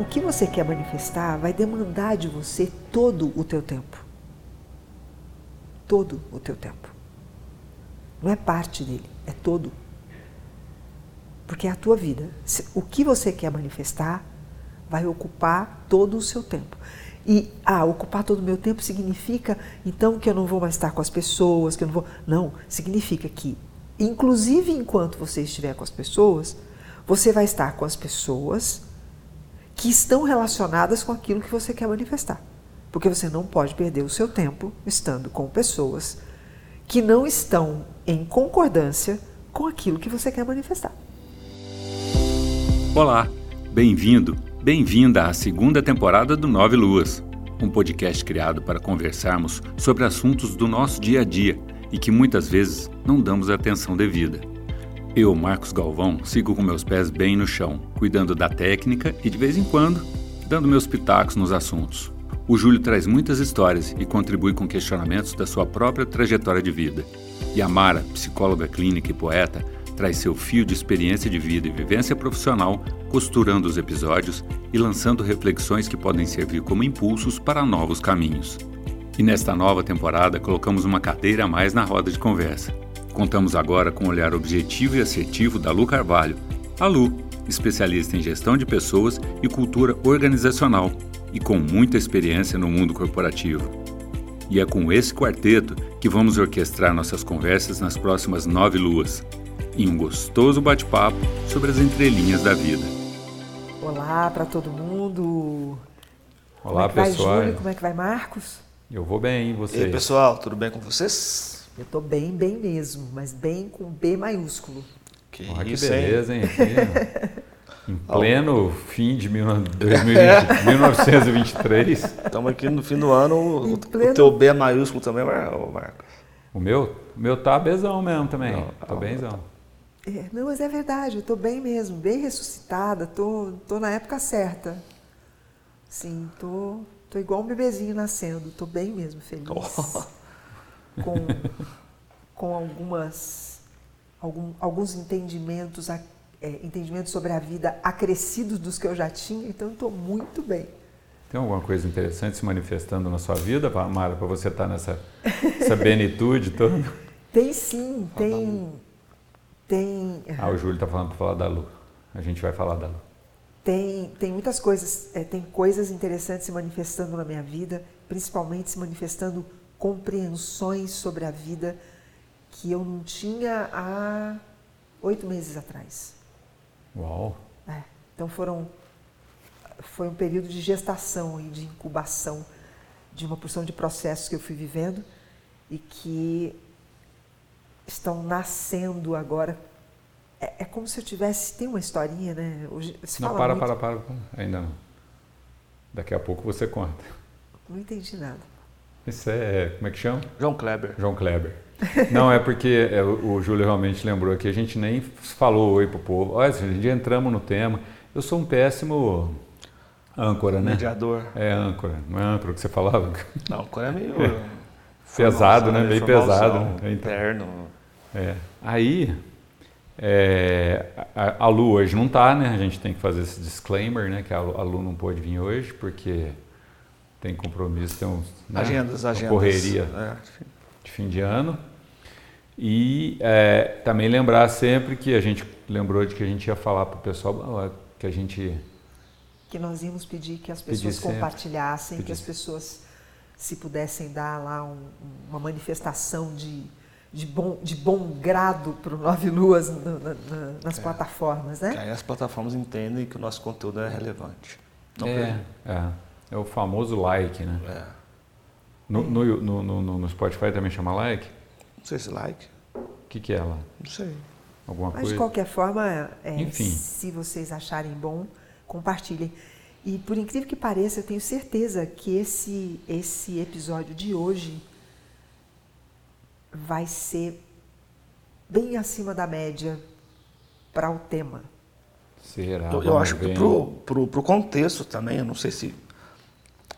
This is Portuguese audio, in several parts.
o que você quer manifestar vai demandar de você todo o teu tempo. Todo o teu tempo. Não é parte dele, é todo. Porque é a tua vida. O que você quer manifestar vai ocupar todo o seu tempo. E ah, ocupar todo o meu tempo significa então que eu não vou mais estar com as pessoas, que eu não vou. Não, significa que, inclusive enquanto você estiver com as pessoas, você vai estar com as pessoas que estão relacionadas com aquilo que você quer manifestar. Porque você não pode perder o seu tempo estando com pessoas que não estão em concordância com aquilo que você quer manifestar. Olá, bem-vindo, bem-vinda à segunda temporada do Nove Luas, um podcast criado para conversarmos sobre assuntos do nosso dia a dia e que muitas vezes não damos atenção devida. Eu, Marcos Galvão, sigo com meus pés bem no chão, cuidando da técnica e de vez em quando dando meus pitacos nos assuntos. O Júlio traz muitas histórias e contribui com questionamentos da sua própria trajetória de vida. E a Mara, psicóloga clínica e poeta, traz seu fio de experiência de vida e vivência profissional, costurando os episódios e lançando reflexões que podem servir como impulsos para novos caminhos. E nesta nova temporada colocamos uma cadeira a mais na roda de conversa. Contamos agora com o olhar objetivo e assertivo da Lu Carvalho. A Lu, especialista em gestão de pessoas e cultura organizacional e com muita experiência no mundo corporativo. E é com esse quarteto que vamos orquestrar nossas conversas nas próximas nove luas, em um gostoso bate-papo sobre as entrelinhas da vida. Olá para todo mundo. Olá, como é que pessoal. Vai, Júlio? Como é que vai, Marcos? Eu vou bem, e vocês? E aí, pessoal, tudo bem com vocês? Eu tô bem, bem mesmo, mas bem com B maiúsculo. Que Ah, que isso, beleza, hein? Em pleno fim de 2020, 1923. Estamos aqui no fim do ano. O, pleno- o teu B maiúsculo também, Marcos. O meu, o meu tá bezão mesmo também. Não, Tô ah, benzão. É, não, mas é verdade, eu tô bem mesmo, bem ressuscitada, tô, tô na época certa. Sim, tô, tô igual um bebezinho nascendo, tô bem mesmo, feliz. Com, com algumas, algum- alguns entendimentos, é, entendimentos sobre a vida acrescidos dos que eu já tinha, então tô muito bem. Tem alguma coisa interessante se manifestando na sua vida, Mara, para você estar nessa essa benitude toda? Tem sim, tem. Tem. Ah, o Júlio tá falando para falar da Lu. A gente vai falar da Lu. Tem, tem muitas coisas, é, tem coisas interessantes se manifestando na minha vida, principalmente se manifestando compreensões sobre a vida que eu não tinha há oito meses atrás. Uau! É, então foram, foi um período de gestação e de incubação de uma porção de processos que eu fui vivendo e que estão nascendo agora. É, é como se eu tivesse. Tem uma historinha, né? Hoje, se Não, fala para, muito- para, para. Ainda não. Daqui a pouco você conta. Não entendi nada. Isso é, como é que chama? João Kleber. João Kleber. Não, é porque é, o, Júlio realmente lembrou que a gente nem falou oi pro povo. Olha, a gente entramos no tema. Eu sou um péssimo âncora, né? Mediador. É âncora, não é âncora que você falava? Não, o cara é meio. Pesado, né? Meio pesado, né? Então. Interno. É. Aí, é, a, a Lu hoje não tá, né? A gente tem que fazer esse disclaimer, né? Que a, Lu- a Lu não pôde vir hoje porque tem compromisso, tem uns, né? Agendas, agendas. correria É. de fim de ano. E é, também lembrar sempre que a gente lembrou de que a gente ia falar para o pessoal que a gente Que nós íamos pedir que as pessoas sempre. compartilhassem, que as pessoas, se pudessem dar lá um- uma manifestação de, de, bom, de bom grado para o Nove Luas no- na- na- nas plataformas, Que né? aí as plataformas entendem que o nosso conteúdo é relevante. Não é, é, é o famoso like, né? É. No, no, no, no- no Spotify também chama like? Não sei se like. O que, que é lá? Não sei. Alguma Mas coisa? de qualquer forma, é, Enfim. se vocês acharem bom, compartilhem. E por incrível que pareça, eu tenho certeza que esse, esse episódio de hoje vai ser bem acima da média para o tema. Será? eu eu acho que pro, pro, pro contexto também, eu não sei se.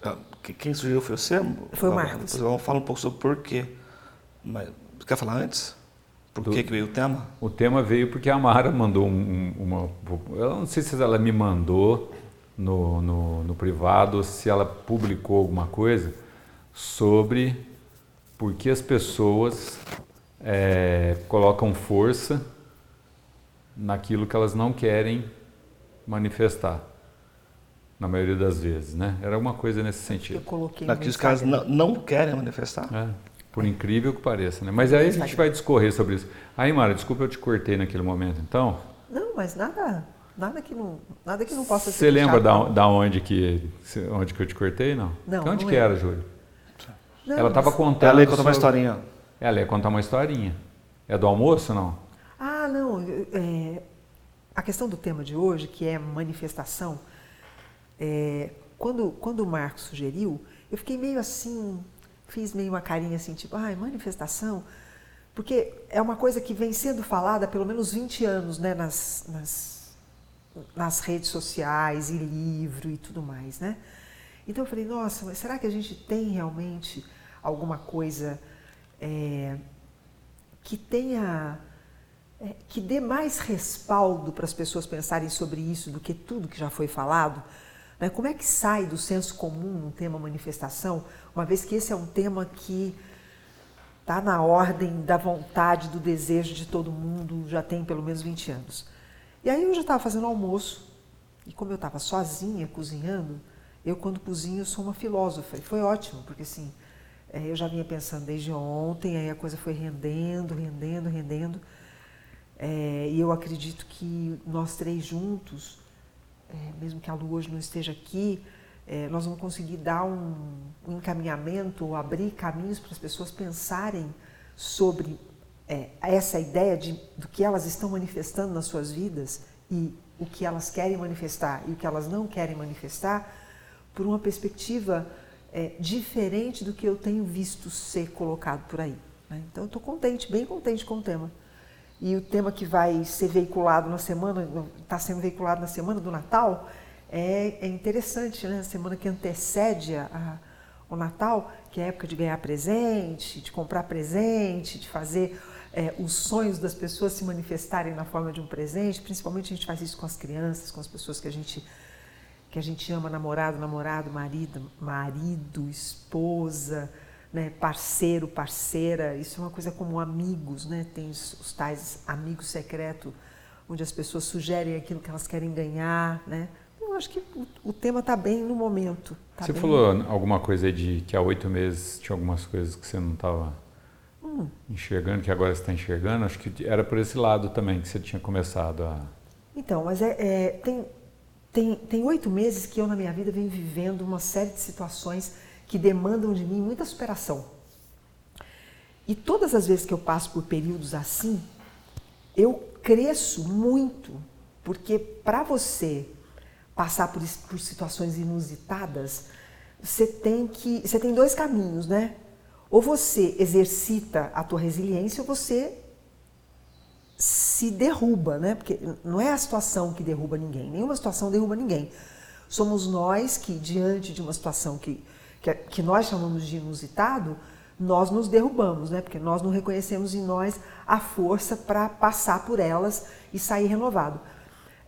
ah, que- Quem sugeriu foi você? Foi o Vamos- Marcos. Vamos falar um pouco sobre por quê. Mas, você quer falar antes? Por Do- que, que veio o tema? O tema veio porque a Mara mandou um- um- uma. Eu não sei se ela me mandou no, no, no privado se ela publicou alguma coisa sobre por que as pessoas é, colocam força naquilo que elas não querem manifestar. Na maioria das vezes, né? Era alguma coisa nesse sentido. Eu coloquei Naqueles caras não, não querem manifestar. É, por incrível que pareça, né? Mas aí a gente vai discorrer sobre isso. Aí, Mara, desculpa eu te cortei naquele momento, então. Não, mas nada, nada que não, nada que não possa ser. Você lembra da, da onde que onde que eu te cortei, não? Não, Que onde não que lembro. era, Júlio? Não, Ela estava contando. Ela ia contar uma sobre- historinha. Ela ia contar uma historinha. É do almoço, não? Ah, não. é, a questão do tema de hoje, que é manifestação, é, quando, quando o Marcos sugeriu, eu fiquei meio assim, fiz meio uma carinha assim, tipo, ai, manifestação, porque é uma coisa que vem sendo falada há pelo menos 20 anos né, nas, nas, nas redes sociais e livro e tudo mais, né? Então eu falei, nossa, mas será que a gente tem realmente alguma coisa é, que tenha é, que dê mais respaldo para as pessoas pensarem sobre isso do que tudo que já foi falado? Né? Como é que sai do senso comum um tema manifestação, uma vez que esse é um tema que está na ordem da vontade, do desejo de todo mundo, já tem pelo menos 20 anos. E aí eu já estava fazendo almoço, e como eu estava sozinha cozinhando, eu quando cozinho sou uma filósofa, e foi ótimo, porque assim, é, eu já vinha pensando desde ontem, aí a coisa foi rendendo, rendendo, rendendo, é, e eu acredito que nós três juntos, é, mesmo que a Lu hoje não esteja aqui, é, nós vamos conseguir dar um, um encaminhamento ou abrir caminhos para as pessoas pensarem sobre é, essa ideia de, do que elas estão manifestando nas suas vidas e o que elas querem manifestar e o que elas não querem manifestar por uma perspectiva é, diferente do que eu tenho visto ser colocado por aí. né? Então, eu estou contente, bem contente com o tema. E o tema que vai ser veiculado na semana, está sendo veiculado na semana do Natal, é, é interessante, né? A semana que antecede a, a- o Natal, que é a época de ganhar presente, de comprar presente, de fazer é, os sonhos das pessoas se manifestarem na forma de um presente. Principalmente a gente faz isso com as crianças, com as pessoas que a gente que a gente ama, namorado, namorado, marido, marido, esposa, né, parceiro, parceira. Isso é uma coisa como amigos, né? Tem os, os tais amigos secretos, onde as pessoas sugerem aquilo que elas querem ganhar, né? Eu acho que o, o tema está bem no momento. tá Você falou alguma coisa aí de que há oito meses tinha algumas coisas que você não estava Hum. enxergando, que agora você está enxergando. Acho que era por esse lado também que você tinha começado a. Então, mas é, é, tem, tem, tem oito meses que eu na minha vida venho vivendo uma série de situações que demandam de mim muita superação. E todas as vezes que eu passo por períodos assim, eu cresço muito, porque para você passar por, por situações inusitadas, você tem que, você tem dois caminhos, né? Ou você exercita a tua resiliência, ou você se derruba, né? Porque não é a situação que derruba ninguém, nenhuma situação derruba ninguém. Somos nós que, diante de uma situação que, que, que nós chamamos de inusitado, nós nos derrubamos, né? Porque nós não reconhecemos em nós a força para passar por elas e sair renovado.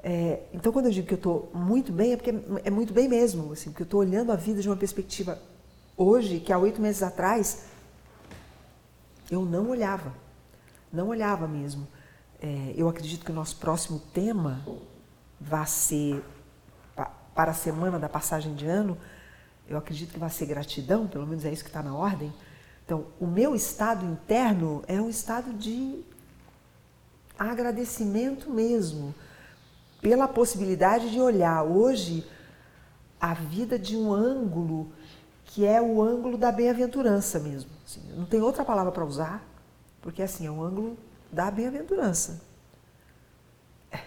É, então, quando eu digo que eu estou muito bem, é porque é muito bem mesmo, assim, porque eu estou olhando a vida de uma perspectiva hoje que há oito meses atrás eu não olhava, não olhava mesmo. É, eu acredito que o nosso próximo tema vai ser, pa- para a semana da passagem de ano, eu acredito que vai ser gratidão, pelo menos é isso que está na ordem. Então, o meu estado interno é um estado de agradecimento mesmo, pela possibilidade de olhar hoje a vida de um ângulo que é o ângulo da bem-aventurança mesmo. assim. não tem outra palavra para usar, porque assim, é o ângulo da bem-aventurança. É,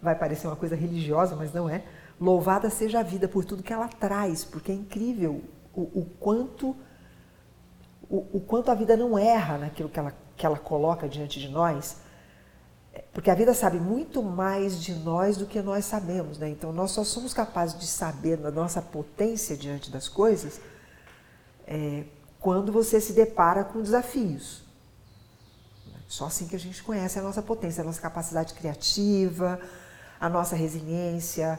Vai parecer uma coisa religiosa, mas não é. Louvada seja a vida por tudo que ela traz, porque é incrível o, o quanto o, o quanto a vida não erra naquilo que ela, que ela coloca diante de nós. É, Porque a vida sabe muito mais de nós do que nós sabemos, né? Então nós só somos capazes de saber da nossa potência diante das coisas é, quando você se depara com desafios. Só assim que a gente conhece a nossa potência, a nossa capacidade criativa, a nossa resiliência,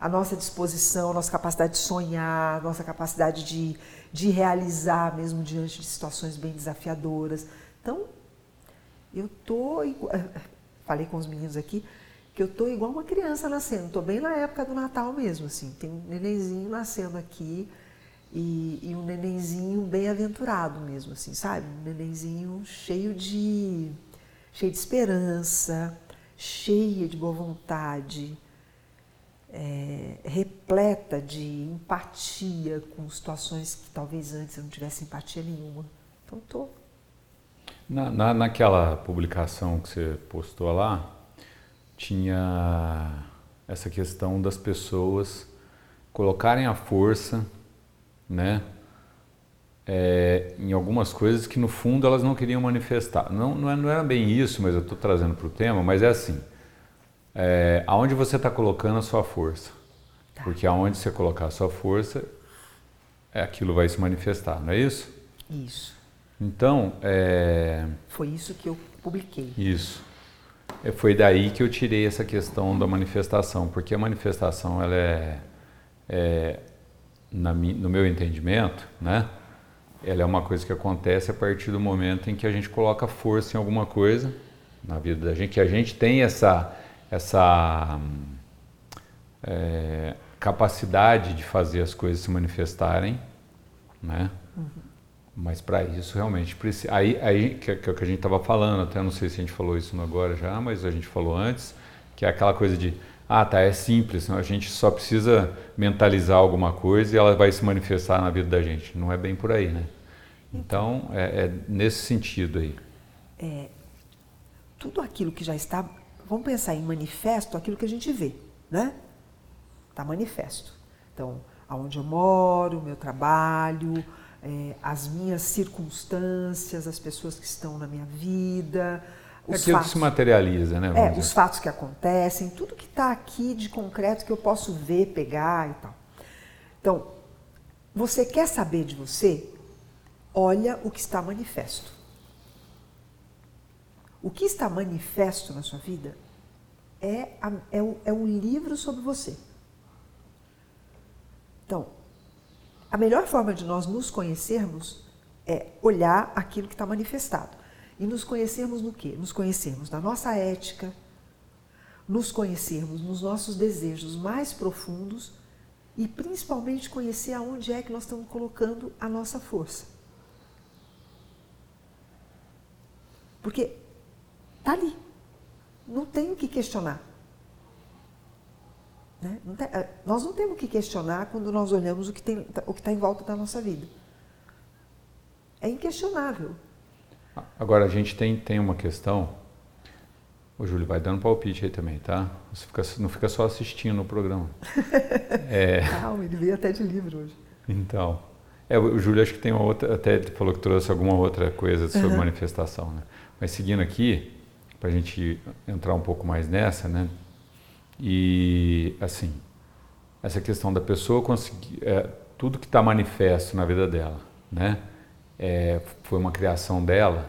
a nossa disposição, a nossa capacidade de sonhar, a nossa capacidade de, de realizar mesmo diante de situações bem desafiadoras. Então, eu tô falei com os meninos aqui que eu tô igual uma criança nascendo, tô bem na época do Natal mesmo, assim, tem um nenenzinho nascendo aqui e, e um nenenzinho bem aventurado mesmo, assim, sabe? Um nenenzinho cheio de cheio de esperança, cheia de boa vontade, é, repleta de empatia com situações que talvez antes eu não tivesse empatia nenhuma. Então tô. Na, na, naquela publicação que você postou lá, tinha essa questão das pessoas colocarem a força, né, é, em algumas coisas que no fundo elas não queriam manifestar. Não, não, é, não era bem isso, mas eu estou trazendo para o tema, mas é assim é, aonde você está colocando a sua força. Tá. Porque aonde você colocar a sua força, é, aquilo vai se manifestar, não é isso? Isso. Então, é... Foi isso que eu publiquei. Isso. É, foi daí que eu tirei essa questão da manifestação, porque a manifestação, ela é, é na, no meu entendimento, né? Ela é uma coisa que acontece a partir do momento em que a gente coloca força em alguma coisa na vida da gente, que a gente tem essa essa é, capacidade de fazer as coisas se manifestarem, né? Uhum. Mas para isso realmente precisa. Aí, aí que, que é o que a gente estava falando, até não sei se a gente falou isso agora já, mas a gente falou antes, que é aquela coisa de ah, tá, é simples, a gente só precisa mentalizar alguma coisa e ela vai se manifestar na vida da gente. Não é bem por aí, né? Então, é, é nesse sentido aí. É, tudo aquilo que já está vamos pensar em manifesto aquilo que a gente vê, né? Está manifesto. Então, aonde eu moro, o meu trabalho, é, as minhas circunstâncias, as pessoas que estão na minha vida. É os aquilo fatos, que se materializa, né? É, os fatos que acontecem, tudo que está aqui de concreto que eu posso ver, pegar e tal. Então, você quer saber de você? Olha o que está manifesto. O que está manifesto na sua vida é, a, é, um, é um livro sobre você. Então, a melhor forma de nós nos conhecermos é olhar aquilo que está manifestado. E nos conhecermos no quê? Nos conhecermos na nossa ética, nos conhecermos nos nossos desejos mais profundos e principalmente conhecer aonde é que nós estamos colocando a nossa força. Porque Está ali. Não tem o que questionar. Né? Não tem, eh, nós não temos o que questionar quando nós olhamos o que está em volta da nossa vida. É inquestionável. Agora, a gente tem, tem uma questão. O Júlio vai dando palpite aí também, tá? Você fica, não fica só assistindo o programa. é... Calma, ele veio até de livro hoje. Então. É, o Júlio acho que tem uma outra, até ele falou que trouxe alguma outra coisa sobre uhum. manifestação, né? Mas seguindo aqui, para a gente entrar um pouco mais nessa, né? E assim, essa questão da pessoa conseguir é, tudo que está manifesto na vida dela, né? É, foi uma criação dela.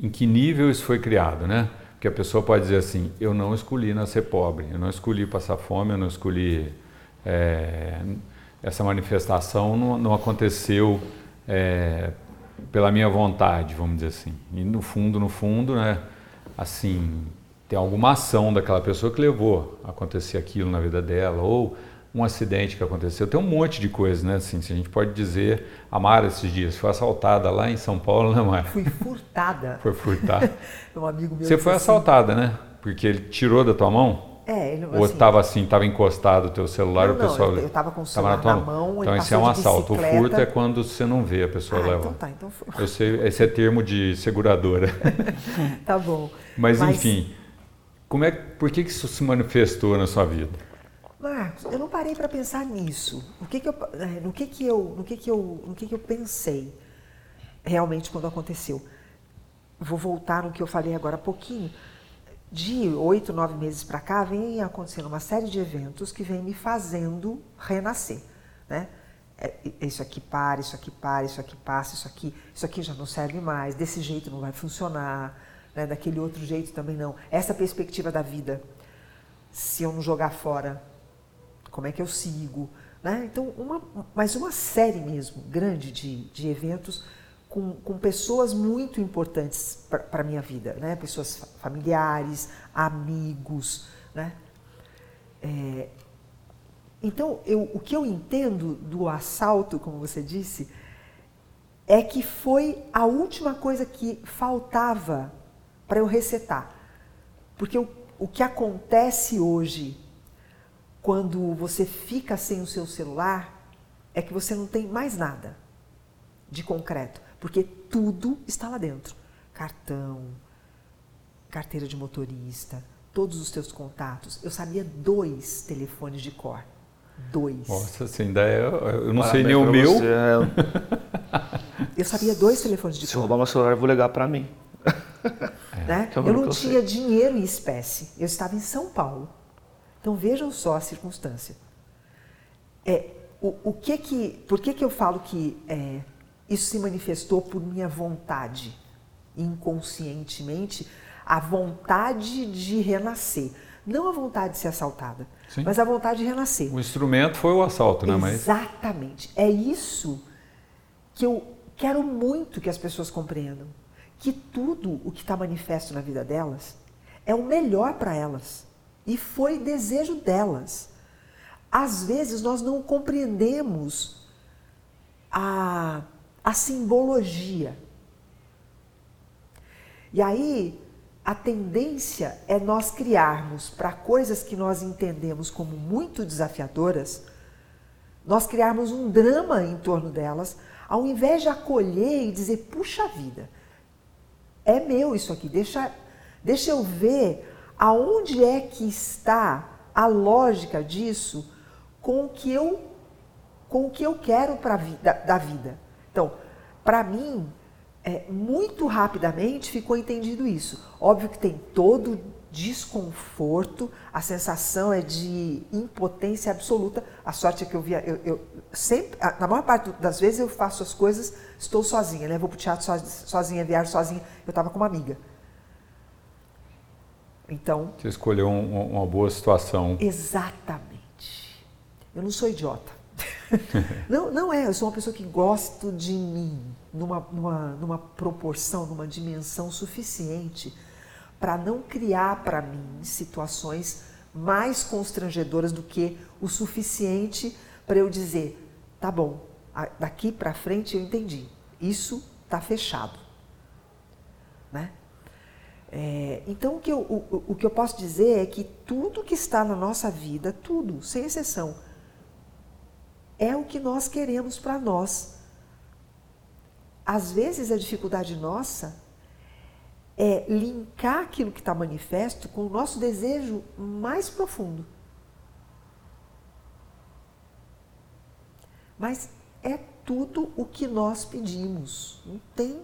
Em que nível isso foi criado, né? Porque a pessoa pode dizer assim: eu não escolhi nascer pobre, eu não escolhi passar fome, eu não escolhi é, essa manifestação não, não aconteceu é, pela minha vontade, vamos dizer assim. E no fundo, no fundo, né, assim, tem alguma ação daquela pessoa que levou a acontecer aquilo na vida dela, ou um acidente que aconteceu. Tem um monte de coisas, né? Assim, se a gente pode dizer, a Mara esses dias foi assaltada lá em São Paulo, né, Mara? Fui furtada. foi furtada. um amigo meu Você foi assim, assaltada, né? Porque ele tirou da tua mão? É, ele, Ou estava assim, estava assim, encostado o teu celular, não, o pessoal. eu estava com o celular na, na mão. Então esse é um assalto. O furto é quando você não vê a pessoa ah, levar. Então tá, então foi. Eu sei, esse é termo de seguradora. tá bom. Mas, Mas, enfim, como é, por que, que isso se manifestou na sua vida? Marcos, eu não parei para pensar nisso. O que que eu, é, no que que eu, no que que eu, no que que eu pensei realmente quando aconteceu? Vou voltar no que eu falei agora há pouquinho de oito, nove meses para cá, vem acontecendo uma série de eventos que vem me fazendo renascer. Né? É, isso aqui para, isso aqui para, isso aqui passa, isso aqui, isso aqui já não serve mais, desse jeito não vai funcionar, né? daquele outro jeito também não. Essa perspectiva da vida, se eu não jogar fora, como é que eu sigo. Né? Então, uma, mas uma série mesmo, grande de, de eventos com, com pessoas muito importantes para a minha vida, né? pessoas familiares, amigos. Né? É, então, eu, o que eu entendo do assalto, como você disse, é que foi a última coisa que faltava para eu resetar. Porque o, o que acontece hoje, quando você fica sem o seu celular, é que você não tem mais nada de concreto, porque tudo está lá dentro. Cartão, carteira de motorista, todos os teus contatos. Eu sabia dois telefones de cor. Dois. Nossa, assim, ainda é, eu não sei nem o meu. Você, é... Eu sabia dois telefones de Se roubar meu celular, eu vou ligar para mim. É. Né? eu não tinha dinheiro em espécie. Eu estava em São Paulo. Então vejam só a circunstância. É, o, o que que, por que, que eu falo que é, isso se manifestou por minha vontade, inconscientemente, a vontade de renascer. Não a vontade de ser assaltada, Sim. mas a vontade de renascer. O instrumento foi o assalto, né? Exatamente. É isso que eu Quero muito que as pessoas compreendam que tudo o que está manifesto na vida delas é o melhor para elas e foi desejo delas. Às vezes nós não compreendemos a, a simbologia. E aí a tendência é nós criarmos para coisas que nós entendemos como muito desafiadoras, nós criarmos um drama em torno delas ao invés de acolher e dizer, puxa vida, é meu isso aqui, deixa, deixa eu ver aonde é que está a lógica disso com o que eu, com o que eu quero para vida, da vida. Então, para mim, é, muito rapidamente ficou entendido isso. Óbvio que tem todo desconforto, a sensação é de impotência absoluta. A sorte é que eu via, eu, eu sempre, na maior parte das vezes eu faço as coisas, estou sozinha, né? Vou para o teatro sozinha, viajo sozinha. Eu estava com uma amiga. Então. Você escolheu um, uma boa situação. Exatamente. Eu não sou idiota. não, não é. Eu sou uma pessoa que gosto de mim numa, numa, numa proporção, numa dimensão suficiente para não criar para mim situações mais constrangedoras do que o suficiente para eu dizer, tá bom, daqui para frente eu entendi, isso está fechado, né? É, então o que, eu, o, o que eu posso dizer é que tudo que está na nossa vida, tudo, sem exceção, é o que nós queremos para nós. Às vezes a dificuldade nossa é linkar aquilo que está manifesto com o nosso desejo mais profundo. Mas é tudo o que nós pedimos. Não tem.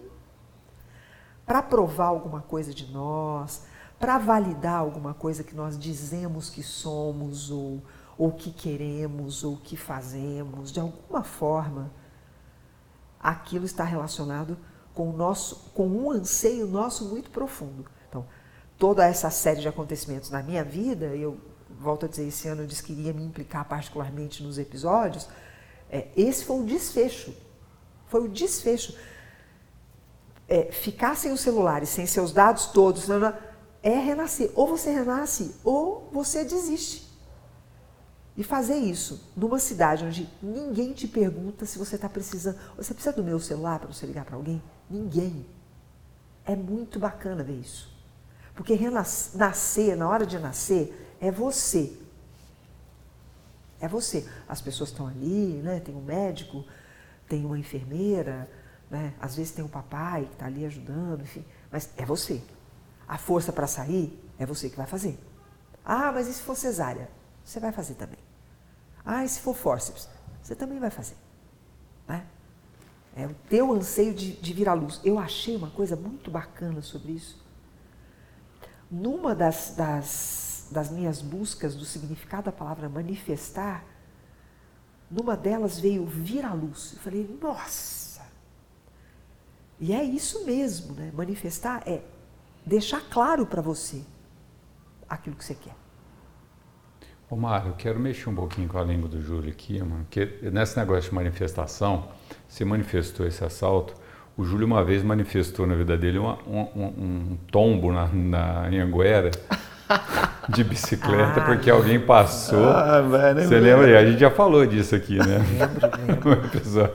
Para provar alguma coisa de nós, para validar alguma coisa que nós dizemos que somos, ou, ou que queremos, ou que fazemos, de alguma forma, aquilo está relacionado com, o nosso, com um anseio nosso muito profundo. Então, toda essa série de acontecimentos na minha vida, eu volto a dizer, esse ano eu disse que iria me implicar particularmente nos episódios, é, esse foi o desfecho. Foi o desfecho. É, ficar sem o celular sem seus dados todos é renascer. Ou você renasce ou você desiste. E fazer isso numa cidade onde ninguém te pergunta se você está precisando. Você precisa do meu celular para você ligar para alguém? Ninguém. É muito bacana ver isso. Porque nascer, na hora de nascer, é você. É você. As pessoas estão ali, né? tem um médico, tem uma enfermeira, né? às vezes tem um papai que está ali ajudando, enfim. Mas é você. A força para sair é você que vai fazer. Ah, mas e se for cesárea? Você vai fazer também. Ah, se for fórceps? Você também vai fazer. Né? É o teu anseio de, de vir à luz. Eu achei uma coisa muito bacana sobre isso. Numa das, das, das minhas buscas do significado da palavra manifestar, numa delas veio vir à luz. Eu falei, nossa! E é isso mesmo, né? Manifestar é deixar claro para você aquilo que você quer. Ô Mário, eu quero mexer um pouquinho com a língua do Júlio aqui, mano, porque nesse negócio de manifestação, se manifestou esse assalto, o Júlio uma vez manifestou na vida dele uma, um, um, tombo na, na Anhanguera de bicicleta, ah, porque alguém passou. Ah, velho, você lembra? A gente já falou disso aqui, né? Lembro, lembro.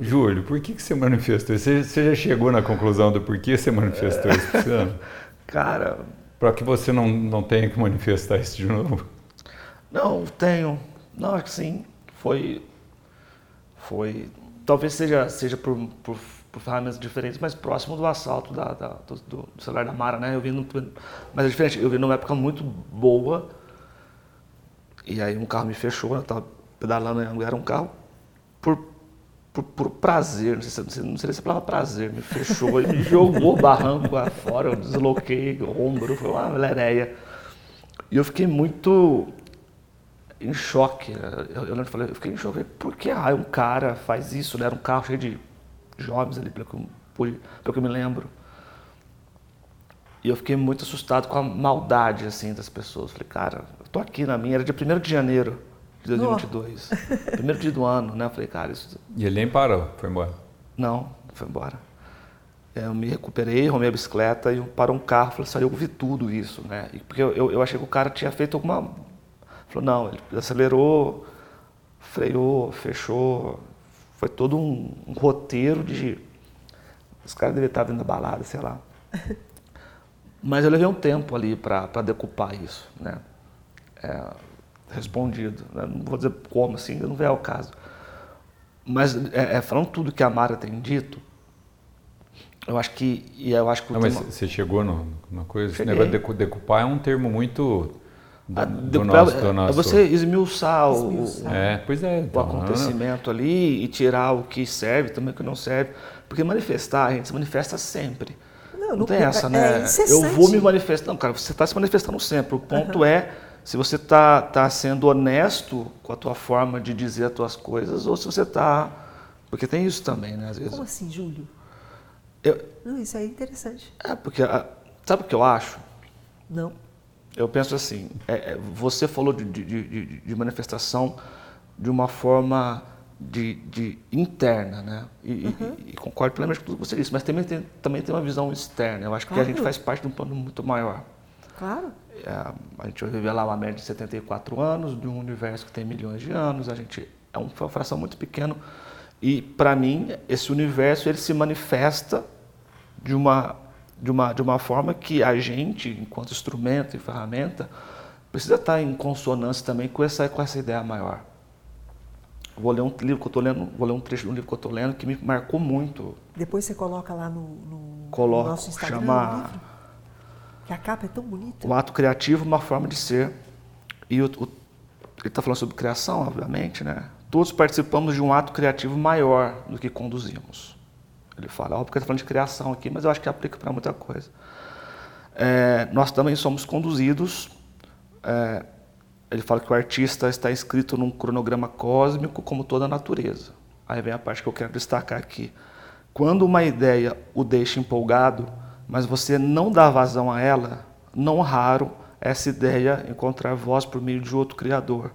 Júlio, por que, que você manifestou? Você, você já chegou na conclusão do porquê você manifestou isso ano? Cara. Para que você não, não tenha que manifestar isso de novo? Não, tenho. Não, acho que sim. Foi. Foi. Talvez seja, seja por, por, por ferramentas diferentes, mas próximo do assalto da, da do, do, celular da Mara, né? Eu vi. No, mas é diferente. Eu vi numa época muito boa. E aí um carro me fechou, eu tava pedalando, era um carro por, por, por prazer, não sei, se, não sei se a prazer, me fechou, ele me jogou barranco lá fora, eu desloquei o ombro, foi uma lereia. E eu fiquei muito em choque. Eu, eu, falei, eu fiquei em choque. Por que ah, um cara faz isso? Né? Era um carro cheio de jovens ali, pelo que, eu, pelo que eu me lembro. E eu fiquei muito assustado com a maldade assim das pessoas. Falei, cara, eu tô aqui na minha, era dia 1 de janeiro de 2022. Oh. Primeiro dia do ano, né? Falei, cara, isso. E ele nem parou, foi embora? Não, foi embora. Eu me recuperei, arrumei a bicicleta e parou um carro. Falei assim, eu vi tudo isso, né? Porque eu, eu, eu achei que o cara tinha feito alguma Falou, não, ele acelerou, freou, fechou. Foi todo um, um roteiro de. Os caras devem estar dentro da balada, sei lá. Mas eu levei um tempo ali para decupar isso, né? É, respondido. Né? Não vou dizer como, assim, não vem ao caso. Mas é, é, falando tudo que a Mara tem dito, eu acho que. E eu acho que não, mas você chegou no, numa coisa. Cheguei. Esse negócio de decupar é um termo muito do, do, nosso, do nosso... Você esmiuçar, esmiuçar. O, é, pois é, então, o acontecimento não... ali e tirar o que serve também o que não serve. Porque manifestar, a gente se manifesta sempre. Não, não tem essa, é, né? É eu vou me manifestar. Não, cara, você está se manifestando sempre. O ponto uhum. é se você está tá sendo honesto com a tua forma de dizer as tuas coisas ou se você está... Porque tem isso também, né? Às vezes. Como assim, Júlio? Eu... Não, isso é interessante. É, porque... Sabe o que eu acho? Não. Eu penso assim, é, é, você falou de, de, de, de, manifestação de uma forma de, interna, né? E, uhum. e, e, concordo plenamente com tudo que você disse, mas também tem, também tem uma visão externa. Eu acho claro. que a gente faz parte de um plano muito maior. Claro. É, a gente vai viver lá uma média de 74 anos, de um universo que tem milhões de anos, a gente é uma fração muito pequena. E, para mim, esse universo ele se manifesta de uma de uma, de uma forma que a gente, enquanto instrumento e ferramenta, precisa estar em consonância também com essa, com essa ideia maior. Vou ler um livro que eu estou lendo, vou ler um trecho de um livro que eu estou lendo que me marcou muito. Depois você coloca lá no, no, Coloco, no nosso Instagram chama, Que a capa é tão bonita. O ato criativo, uma forma de ser. E o, o, ele está falando sobre criação, obviamente, né? Todos participamos de um ato criativo maior do que conduzimos. Ele fala, óbvio que está falando de criação aqui, mas eu acho que aplica para muita coisa. É, nós também somos conduzidos. É, ele fala que o artista está escrito num cronograma cósmico, como toda a natureza. Aí vem a parte que eu quero destacar aqui. Quando uma ideia o deixa empolgado, mas você não dá vazão a ela, não raro essa ideia encontrar voz por meio de outro criador.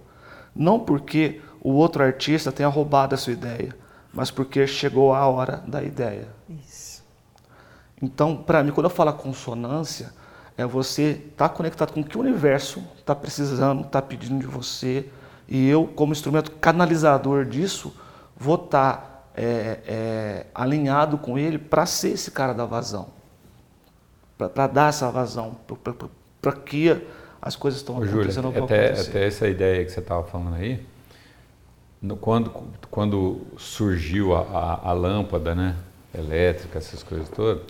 Não porque o outro artista tenha roubado a sua ideia, mas porque chegou a hora da ideia. Isso. Então, para mim, quando eu falo consonância, é você estar tá conectado com o que o universo está precisando, está pedindo de você, e eu, como instrumento canalizador disso, vou estar tá, é, é, alinhado com ele para ser esse cara da vazão, para dar essa vazão, para que as coisas estão acontecendo. Júlio, até, até essa ideia que você estava falando aí, quando, quando surgiu a, a, a, lâmpada né, elétrica, essas coisas todas,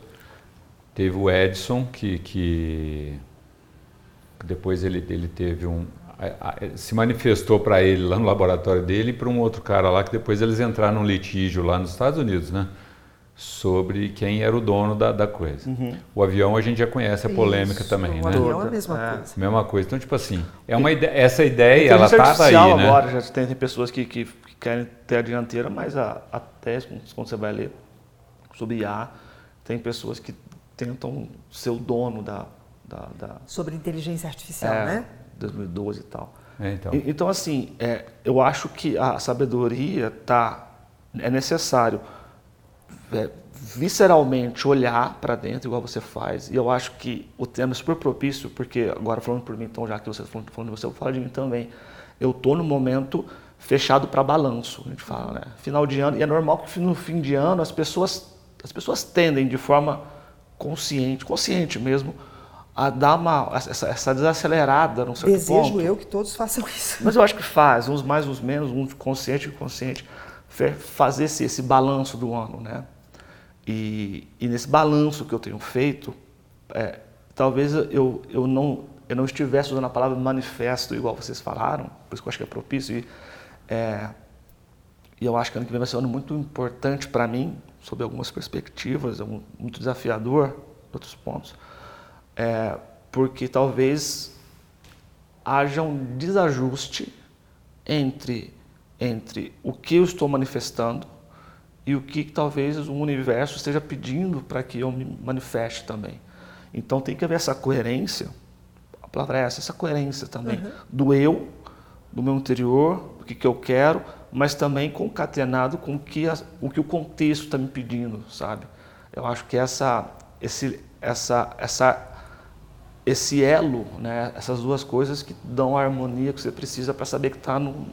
teve o Edison, que, que depois ele, ele teve um. Se manifestou para ele lá no laboratório dele e para um outro cara lá, que depois eles entraram num litígio lá nos Estados Unidos, né? Sobre quem era o dono da, da coisa. Uhum. O avião a gente já conhece a polêmica Isso, também, o né? avião é a mesma é. coisa. Mesma coisa. Então, tipo assim, é uma ideia, essa ideia, ela estava aí, né? agora, já tem, tem pessoas que, que, que, querem ter a dianteira, mas a, até quando você vai ler sobre IA, tem pessoas que tentam ser o dono da... da, da sobre inteligência artificial, é, né? 2012 e tal. É, então. E- Então, assim, é, eu acho que a sabedoria tá, é necessário é, visceralmente olhar para dentro, igual você faz. E eu acho que o tema é super propício, porque agora falando por mim, então, já que você está falando, falando de você, eu vou falar de mim também. Eu tô no momento fechado para balanço, a gente fala, né? Final de ano, e é normal que no fim de ano as pessoas, as pessoas tendem de forma consciente, consciente mesmo, a dar uma, essa, essa desacelerada, não sei Desejo ponto. eu que todos façam isso. Mas eu acho que faz, uns mais, uns menos, uns consciente e inconsciente, fazer esse, esse balanço do ano, né? E, e nesse balanço que eu tenho feito, é, talvez eu, eu, não, eu não estivesse usando a palavra manifesto igual vocês falaram, por isso que eu acho que é propício. E, é, e eu acho que ano que vem vai ser um ano muito importante para mim, sob algumas perspectivas, é um- muito desafiador outros pontos, é, porque talvez haja um desajuste entre, entre o que eu estou manifestando e o que talvez o universo esteja pedindo para que eu me manifeste também. Então tem que haver essa coerência, a palavra é essa, essa coerência também do eu, do meu interior, do que, que eu quero, mas também concatenado com o que, as- o, que o contexto está me pedindo, sabe? Eu acho que essa, esse, essa, essa esse elo, né, essas duas coisas que dão a harmonia que você precisa para saber que está no,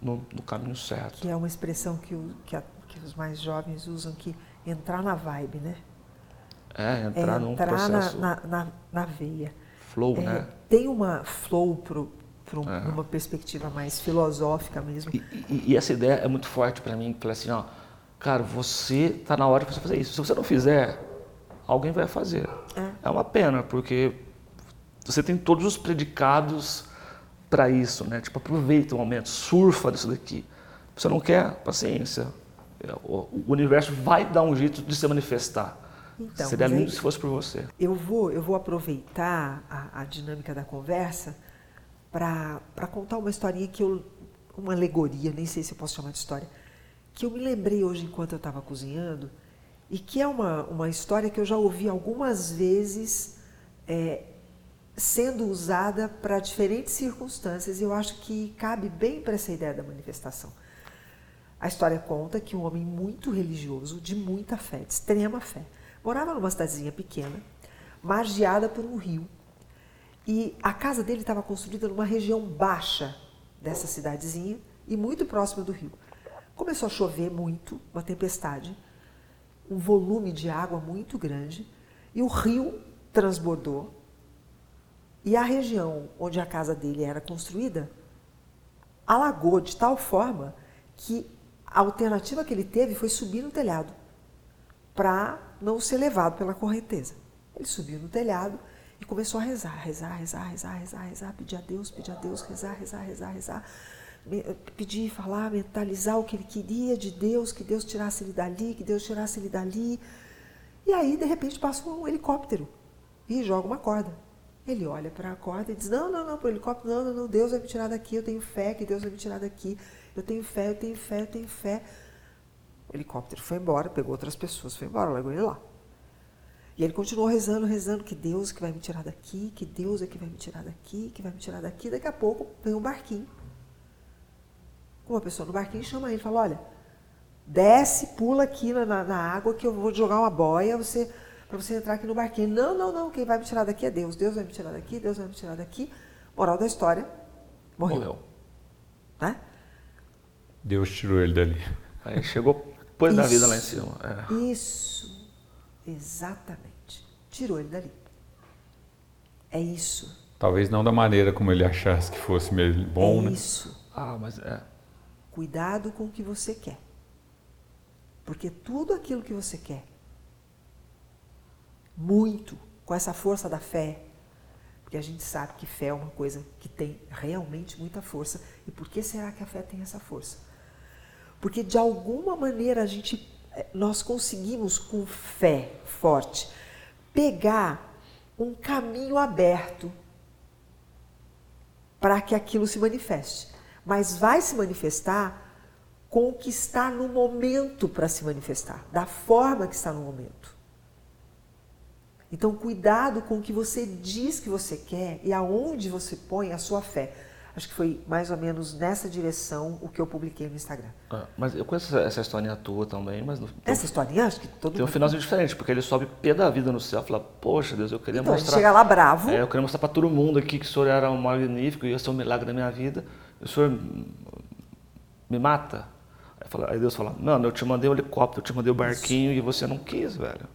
no, no caminho certo. Que é uma expressão que, o- que a- que os mais jovens usam, que entrar na vibe, né? É, É entrar num entrar na, processo na, na, na veia. flow, É, né? Tem uma flow para É. uma perspectiva mais filosófica mesmo. E, e- e essa ideia é muito forte para mim, que assim, ó, cara, você está na hora de você fazer isso. Se você não fizer, alguém vai fazer. É. É uma pena, porque você tem todos os predicados para isso, né? Tipo, aproveita o momento, surfa disso daqui. Você não quer? Paciência. É, O universo vai dar um jeito de se manifestar. Então, Seria lindo se fosse por você. Eu vou, eu vou aproveitar a, a dinâmica da conversa para contar uma historinha que eu. uma alegoria, nem sei se eu posso chamar de história, que eu me lembrei hoje enquanto eu estava cozinhando e que é uma, uma história que eu já ouvi algumas vezes é, sendo usada para diferentes circunstâncias e eu acho que cabe bem para essa ideia da manifestação. A história conta que um homem muito religioso, de muita fé, de extrema fé, morava numa cidadezinha pequena, margeada por um rio. E a casa dele estava construída numa região baixa dessa cidadezinha e muito próxima do rio. Começou a chover muito, uma tempestade, um volume de água muito grande e o rio transbordou. E a região onde a casa dele era construída alagou de tal forma que a alternativa que ele teve foi subir no telhado para não ser levado pela correnteza. Ele subiu no telhado e começou a rezar, rezar, rezar, rezar, rezar, rezar, pedir a Deus, pedir a Deus, rezar, rezar, rezar, rezar, pedir, falar, mentalizar o que ele queria de Deus, que Deus tirasse ele dali, que Deus tirasse ele dali. E aí, de repente, passa um helicóptero e joga uma corda. Ele olha para a corda e diz: Não, não, não, para o helicóptero, não, não, não, Deus vai me tirar daqui, eu tenho fé que Deus vai me tirar daqui. Eu tenho fé, eu tenho fé, eu tenho fé. O helicóptero foi embora, pegou outras pessoas, foi embora, largou ele lá. E ele continuou rezando, rezando que Deus que vai me tirar daqui, que Deus é que vai me tirar daqui, que vai me tirar daqui. Daqui a pouco vem um barquinho. Uma pessoa no barquinho chama ele e fala: Olha, desce, pula aqui na, na- água que eu vou jogar uma boia você, para você entrar aqui no barquinho. Não, não, não, quem vai me tirar daqui é Deus. Deus vai me tirar daqui, Deus vai me tirar daqui. Moral da história: morreu. Morreu. Né? Deus tirou ele dali. Aí chegou, pôs na vida lá em cima. É. Isso, exatamente. Tirou ele dali. É isso. Talvez não da maneira como ele achasse que fosse meio bom, é né? isso. Ah, mas é. Cuidado com o que você quer. Porque tudo aquilo que você quer, muito, com essa força da fé, porque a gente sabe que fé é uma coisa que tem realmente muita força. E por que será que a fé tem essa força? Porque de alguma maneira a gente, eh, nós conseguimos com fé forte pegar um caminho aberto para que aquilo se manifeste. Mas vai se manifestar com o que está no momento para se manifestar, da forma que está no momento. Então, cuidado com o que você diz que você quer e aonde você põe a sua fé. Acho que foi mais ou menos nessa direção o que eu publiquei no Instagram. Ah, mas eu conheço essa, essa historinha tua também, mas... No, essa historinha, acho que todo Tem um finalzinho diferente, porque ele sobe pé da vida no céu e fala, poxa Deus, eu queria então, mostrar... Então, chega lá bravo. É, eu queria mostrar para todo mundo aqui que o senhor era um magnífico, ia ser um milagre da minha vida. O senhor me mata? Aí, fala, aí Deus fala, mano, eu te mandei o helicóptero, eu te mandei o barquinho Isso. e você não quis, velho.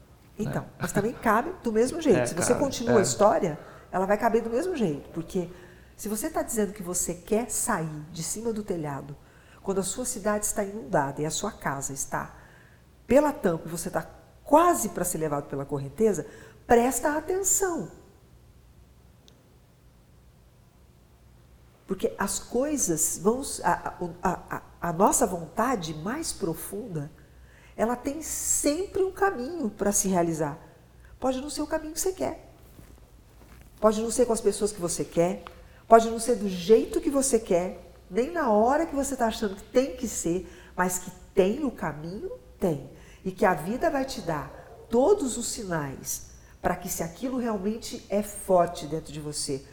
Então, né? mas também cabe do mesmo jeito. É, Se você cara, continua é. a história, ela vai caber do mesmo jeito, porque se você está dizendo que você quer sair de cima do telhado, quando a sua cidade está inundada e a sua casa está pela tampa e você está quase para ser levado pela correnteza, presta atenção. Porque as coisas vão. A, a, a, a nossa vontade mais profunda, ela tem sempre um caminho para se realizar. Pode não ser o caminho que você quer. Pode não ser com as pessoas que você quer. Pode não ser do jeito que você quer, nem na hora que você está achando que tem que ser, mas que tem o caminho, tem. E que a vida vai te dar todos os sinais para que se aquilo realmente é forte dentro de você,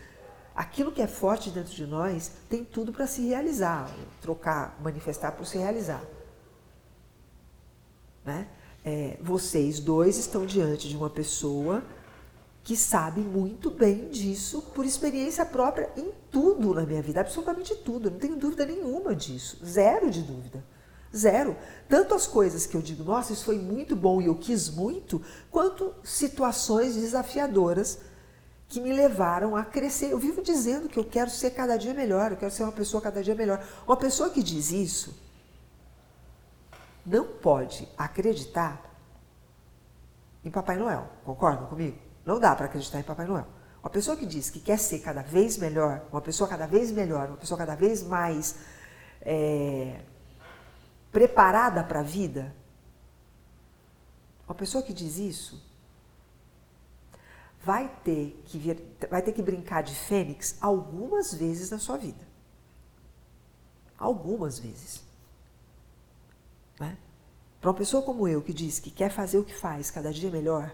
aquilo que é forte dentro de nós tem tudo para se realizar, trocar, manifestar por se realizar. Né? É, vocês dois estão diante de uma pessoa que sabe muito bem disso por experiência própria em tudo na minha vida, absolutamente tudo, não tenho dúvida nenhuma disso, zero de dúvida. Zero. Tanto as coisas que eu digo, nossa, isso foi muito bom e eu quis muito, quanto situações desafiadoras que me levaram a crescer. Eu vivo dizendo que eu quero ser cada dia melhor, eu quero ser uma pessoa cada dia melhor. Uma pessoa que diz isso não pode acreditar em Papai Noel. Concordam comigo? Não dá para acreditar em Papai Noel. Uma pessoa que diz que quer ser cada vez melhor, uma pessoa cada vez melhor, uma pessoa cada vez mais é, preparada para a vida, uma pessoa que diz isso vai ter que vir, vai ter que brincar de fênix algumas vezes na sua vida. Algumas vezes. Né? Para uma pessoa como eu que diz que quer fazer o que faz cada dia melhor,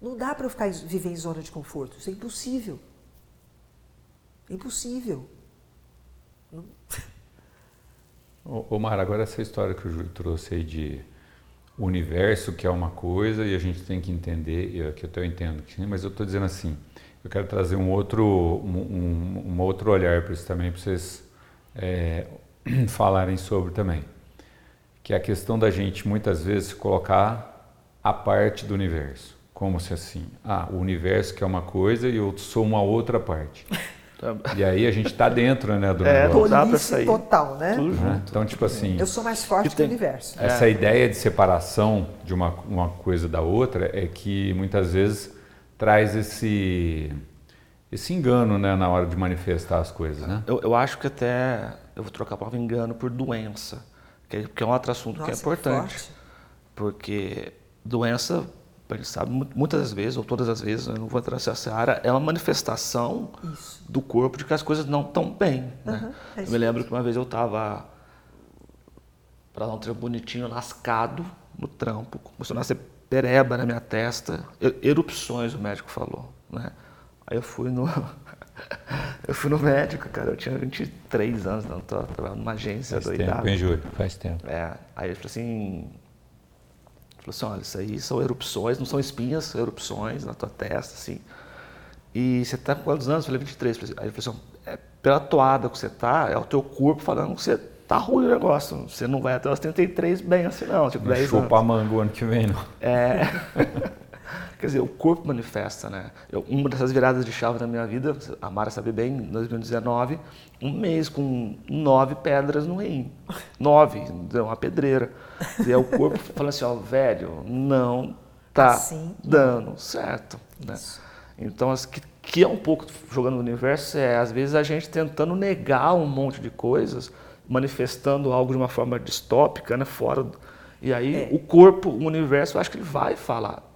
não dá para eu ficar viver em zona de conforto. Isso é impossível. É impossível. Mara, agora essa história que o Júlio trouxe aí de universo, que é uma coisa, e a gente tem que entender, e aqui eu entendo, mas eu estou dizendo assim, eu quero trazer um outro, um, um outro olhar para isso também, para vocês é, falarem sobre também. Que é a questão da gente, muitas vezes, colocar a parte do universo. Como se assim, ah, o universo que é uma coisa e eu sou uma outra parte. Tá. E aí a gente está dentro, né, do é, negócio. Total, né? né? Então, tipo assim... Eu sou mais forte que, que o universo. Essa é. ideia de separação de uma, uma coisa da outra é que muitas vezes traz esse, esse engano, né, na hora de manifestar as coisas, né? Eu, eu acho que até... Eu vou trocar a palavra engano por doença, que é, é um outro assunto Nossa, que é importante. Que porque doença a gente sabe muitas vezes, ou todas as vezes, eu não vou entrar nessa seara, é uma manifestação Isso. do corpo de que as coisas não estão bem. Uhum, né? é eu me lembro que uma vez eu estava, para dar um trampo bonitinho, lascado no trampo, começou a nascer pereba na minha testa, erupções, o médico falou. Né? Aí eu fui no. eu fui no médico, cara, eu tinha 23 anos, não, estava numa agência Faz doidada. Tempo, hein, Júlio? Faz tempo. É, aí ele falou assim Falou assim, olha, isso aí são erupções, não são espinhas, são erupções na tua testa, assim. E você está com quantos anos? Eu falei, 23. Aí ele falou assim, é, pela toada que você está, é o teu corpo falando que você tá ruim o negócio. Você não vai até os 33 bem assim, não. Tipo, não 10 chupa a manga o ano que vem, não. É. Quer dizer, o corpo manifesta, né? Eu, uma dessas viradas de chave na minha vida, a Mara sabe bem, em 2019, um mês com nove pedras no rim. Nove, uma pedreira. E aí o corpo falando assim, ó, velho, não tá assim. dando certo, né? Então, que, que é um pouco jogando no universo, é às vezes a gente tentando negar um monte de coisas, manifestando algo de uma forma distópica, né? Fora. Do, e aí é. o corpo, o universo, eu acho que ele vai falar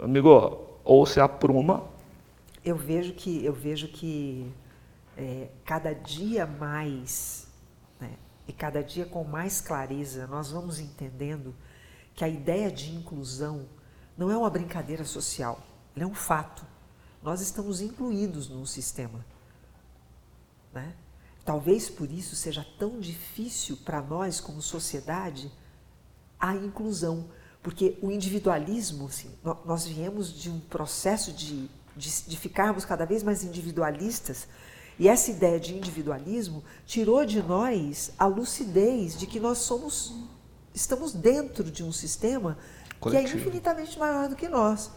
amigo, ou se apruma. Eu vejo que, eu vejo que é, cada dia mais, né, e cada dia com mais clareza, nós vamos entendendo que a ideia de inclusão não é uma brincadeira social, ela é um fato. Nós estamos incluídos num sistema. Né? talvez por isso seja tão difícil para nós como sociedade a inclusão, porque o individualismo, assim, nós viemos de um processo de, de, de ficarmos cada vez mais individualistas, e essa ideia de individualismo tirou de nós a lucidez de que nós somos, estamos dentro de um sistema Coletivo. que é infinitamente maior do que nós,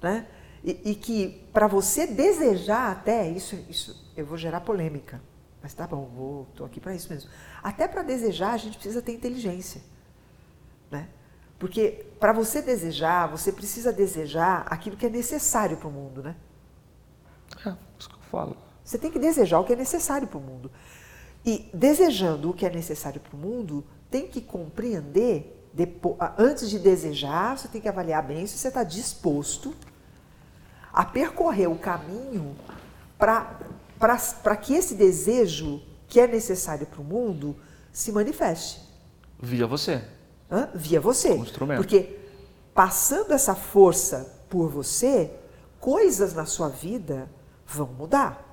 né? E, e que para você desejar até isso, isso eu vou gerar polêmica, mas tá bom, vou, tô aqui para isso mesmo. Até para desejar a gente precisa ter inteligência, né? Porque para você desejar, você precisa desejar aquilo que é necessário para o mundo, né? É, isso que eu falo. Você tem que desejar o que é necessário para o mundo. E desejando o que é necessário para o mundo, tem que compreender, depois, antes de desejar, você tem que avaliar bem se você está disposto a percorrer o caminho para que esse desejo que é necessário para o mundo se manifeste. Via você. Hã? Via você. Um instrumento. Porque passando essa força por você, coisas na sua vida vão mudar.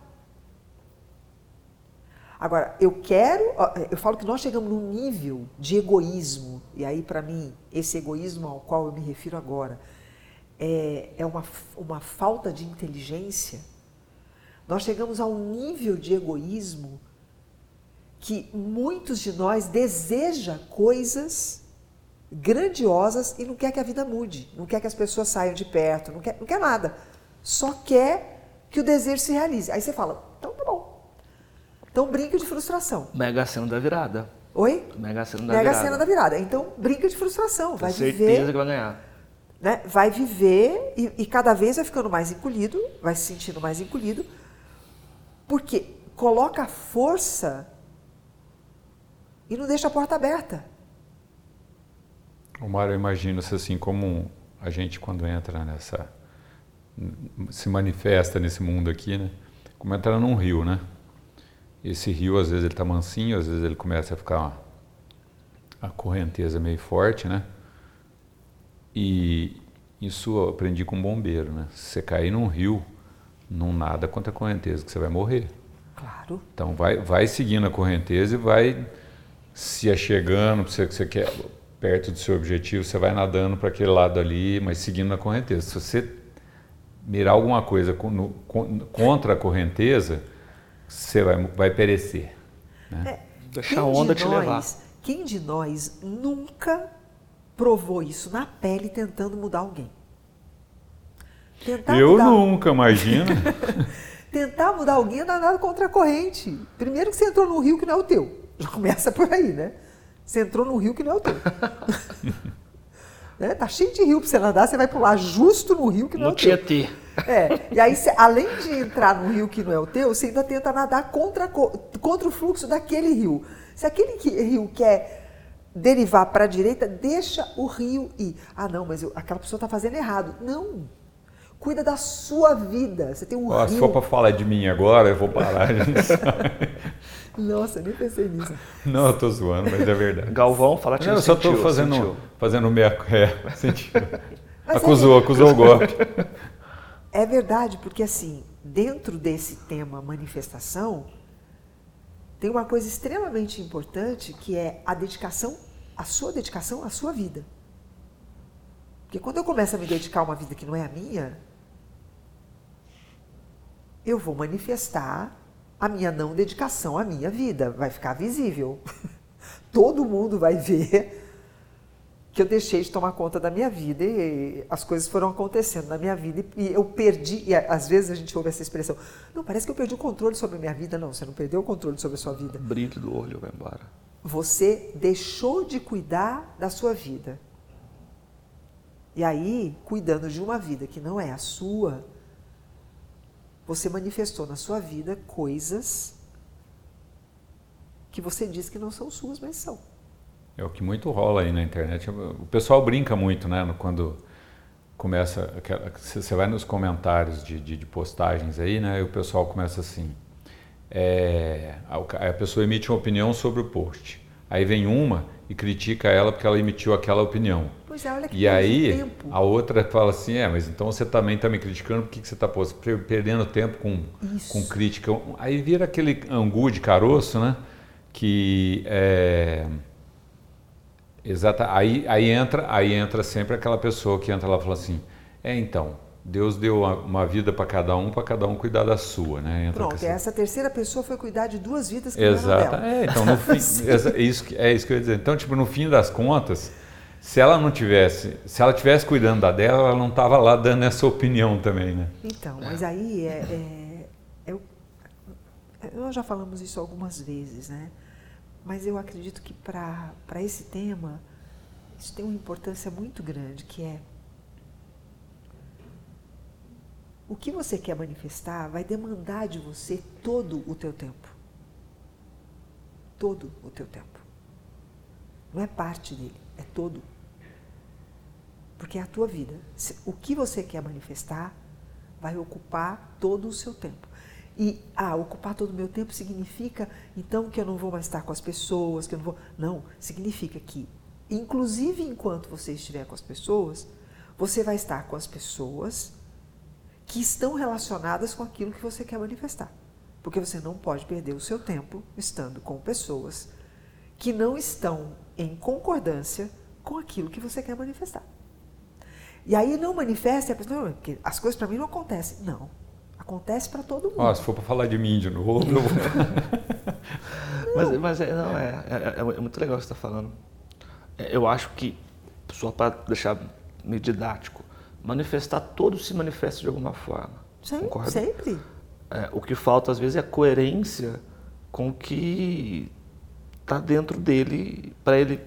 Agora, eu quero, eu falo que nós chegamos num nível de egoísmo, e aí para mim, esse egoísmo ao qual eu me refiro agora, é, é uma, uma falta de inteligência. Nós chegamos a um nível de egoísmo que muitos de nós deseja coisas grandiosas e não quer que a vida mude, não quer que as pessoas saiam de perto, não quer, não quer nada. Só quer que o desejo se realize. Aí você fala, então tá bom. Então brinca de frustração. Mega cena da virada. Oi? Mega cena da Mega virada. cena da virada. Então brinca de frustração. Vai certeza viver. que vai ganhar. Né? Vai viver e, e cada vez vai ficando mais encolhido, vai se sentindo mais encolhido, porque coloca força e não deixa a porta aberta. O Mário, eu imagino se assim como a gente quando entra nessa se manifesta nesse mundo aqui, né? Como entrar num rio, né? Esse rio às vezes ele tá mansinho, às vezes ele começa a ficar a correnteza meio forte, né? E isso eu aprendi com um bombeiro, né? Se você cair num rio, não nada contra a correnteza, que você vai morrer. Claro. Então vai, vai seguindo a correnteza e vai se achegando, você, você quer perto do seu objetivo, você vai nadando para aquele lado ali, mas seguindo a correnteza. Se você mirar alguma coisa no, contra a correnteza, você vai, vai perecer. Né? É, Deixar a onda de te nós, levar. Quem de nós nunca provou isso na pele tentando mudar alguém? Tentar Eu mudar... nunca, imagina. Tentar mudar alguém é nada contra a corrente. Primeiro que você entrou no rio que não é o teu. Já começa por aí, né? Você entrou no rio que não é o teu. né? Tá cheio de rio para você nadar, você vai pular justo no rio que não, não é o teu. Tietê. É, e aí, você, além de entrar no rio que não é o teu, você ainda tenta nadar contra, contra o fluxo daquele rio. Se aquele rio quer derivar para a direita, deixa o rio ir. Ah, não, mas eu, aquela pessoa está fazendo errado. Não. Cuida da sua vida. Você tem um Ó, rio. Se for para falar de mim agora, eu vou parar. Nossa, nem pensei nisso. Não, eu tô zoando, mas é verdade. Galvão, fala que Não, eu só estou fazendo, fazendo meia. É, sentiu. acusou, é, acusou o golpe. É verdade, porque assim, dentro desse tema manifestação, tem uma coisa extremamente importante que é a dedicação, a sua dedicação à sua vida. Porque quando eu começo a me dedicar a uma vida que não é a minha, eu vou manifestar a minha não dedicação à minha vida. Vai ficar visível. Todo mundo vai ver que eu deixei de tomar conta da minha vida e as coisas foram acontecendo na minha vida e eu perdi, e às vezes a gente ouve essa expressão, não, parece que eu perdi o controle sobre a minha vida. Não, você não perdeu o controle sobre a sua vida. Brilho do olho vai embora. Você deixou de cuidar da sua vida. E aí, cuidando de uma vida que não é a sua, você manifestou na sua vida coisas que você diz que não são suas, mas são. É o que muito rola aí na internet. O pessoal brinca muito, né? Quando começa. Você vai nos comentários de, de, de postagens aí, né? E o pessoal começa assim. É, a, a pessoa emite uma opinião sobre o post. Aí vem uma e critica ela porque ela emitiu aquela opinião. Pois é, olha que E aí, tempo. a outra fala assim, é, mas então você também está me criticando, por que, que você está perdendo tempo com, Isso. com crítica? Aí vira aquele angu de caroço, né? Que é... Exata, aí, aí, entra, aí entra sempre aquela pessoa que entra lá e fala assim, é então, Deus deu uma, vida para cada um, para cada um cuidar da sua, né? Entra Pronto, essa- essa terceira pessoa foi cuidar de duas vidas que não eram Exato. dela. É, então no fim, é isso, é isso que eu ia dizer. Então, tipo, no fim das contas, se ela não tivesse, se ela tivesse cuidando da dela, ela não estava lá dando essa opinião também, né? Então, mas aí é, é- eu- nós já falamos isso algumas vezes, né? Mas eu acredito que para esse tema isso tem uma importância muito grande, que é o que você quer manifestar vai demandar de você todo o teu tempo. Todo o teu tempo. Não é parte dele, é todo. Porque é a tua vida. O que você quer manifestar vai ocupar todo o seu tempo. E, ah, ocupar todo o meu tempo significa, então, que eu não vou mais estar com as pessoas, que eu não vou... Não, significa que, inclusive enquanto você estiver com as pessoas, você vai estar com as pessoas que estão relacionadas com aquilo que você quer manifestar. Porque você não pode perder o seu tempo estando com pessoas que não estão em concordância com aquilo que você quer manifestar. E aí não manifesta, e a pessoa, não, as coisas para mim não acontecem. Não, acontece para todo mundo. Ó, se for para falar de mim de novo, eu vou... Mas, mas é, não, é, é, é muito legal o que você está falando. É, Eu acho que, só para deixar meio didático, manifestar, todos se manifestam de alguma forma. Sempre, concorda? sempre. É, o que falta às vezes é a coerência com o que está dentro dele para ele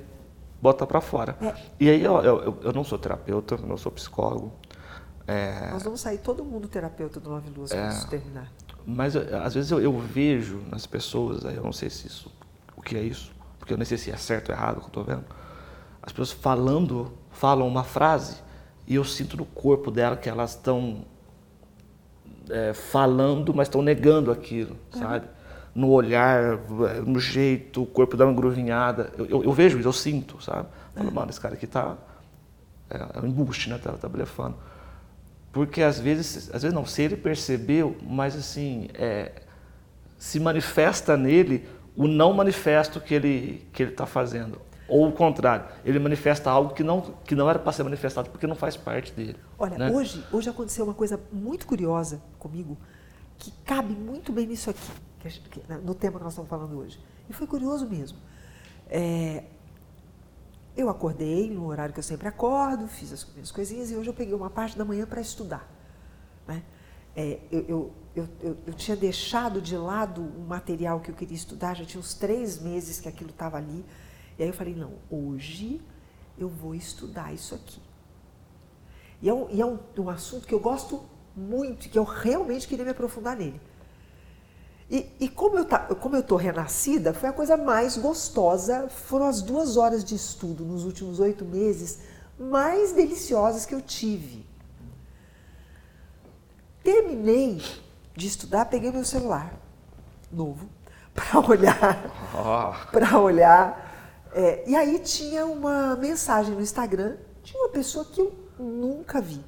botar para fora. É. E aí eu, eu, eu- não sou terapeuta, eu não sou psicólogo, é, Nós vamos sair todo mundo terapeuta do Nove Luas quando isso terminar. mas às vezes eu, eu vejo nas pessoas, aí eu não sei se isso, o que é isso, porque eu nem sei se é certo ou errado o que eu estou vendo. As pessoas falando, falam uma frase e eu sinto no corpo dela que elas estão é, falando, mas estão negando aquilo, sabe? No olhar, no jeito, o corpo dá uma gruvinhada. Eu, eu- eu vejo isso, eu sinto, sabe? Falo, mano, esse cara aqui tá. É, é um embuste, né? Tá, tá blefando. Porque às vezes, às vezes não, se ele percebeu, mas assim, é, se manifesta nele o não manifesto que ele que ele está fazendo. Ou o contrário, ele manifesta algo que não, que não era para ser manifestado porque não faz parte dele. Olha, né? hoje, hoje aconteceu uma coisa muito curiosa comigo, que cabe muito bem nisso aqui, que- no tema que nós estamos falando hoje. E foi curioso mesmo. É, eu acordei no horário que eu sempre acordo, fiz as minhas coisinhas e hoje eu peguei uma parte da manhã para estudar. né? É, eu, eu, eu, eu, eu tinha deixado de lado um material que eu queria estudar, já tinha uns três meses que aquilo estava ali. E aí eu falei, não, hoje eu vou estudar isso aqui. E é um, e é um, um assunto que eu gosto muito, que eu realmente queria me aprofundar nele. E, e como eu tá, como eu tô renascida, foi a coisa mais gostosa. Foram as duas horas de estudo nos últimos oito meses mais deliciosas que eu tive. Terminei de estudar, peguei meu celular novo para olhar Ó, para olhar. É, e aí tinha uma mensagem no Instagram de uma pessoa que eu nunca vi.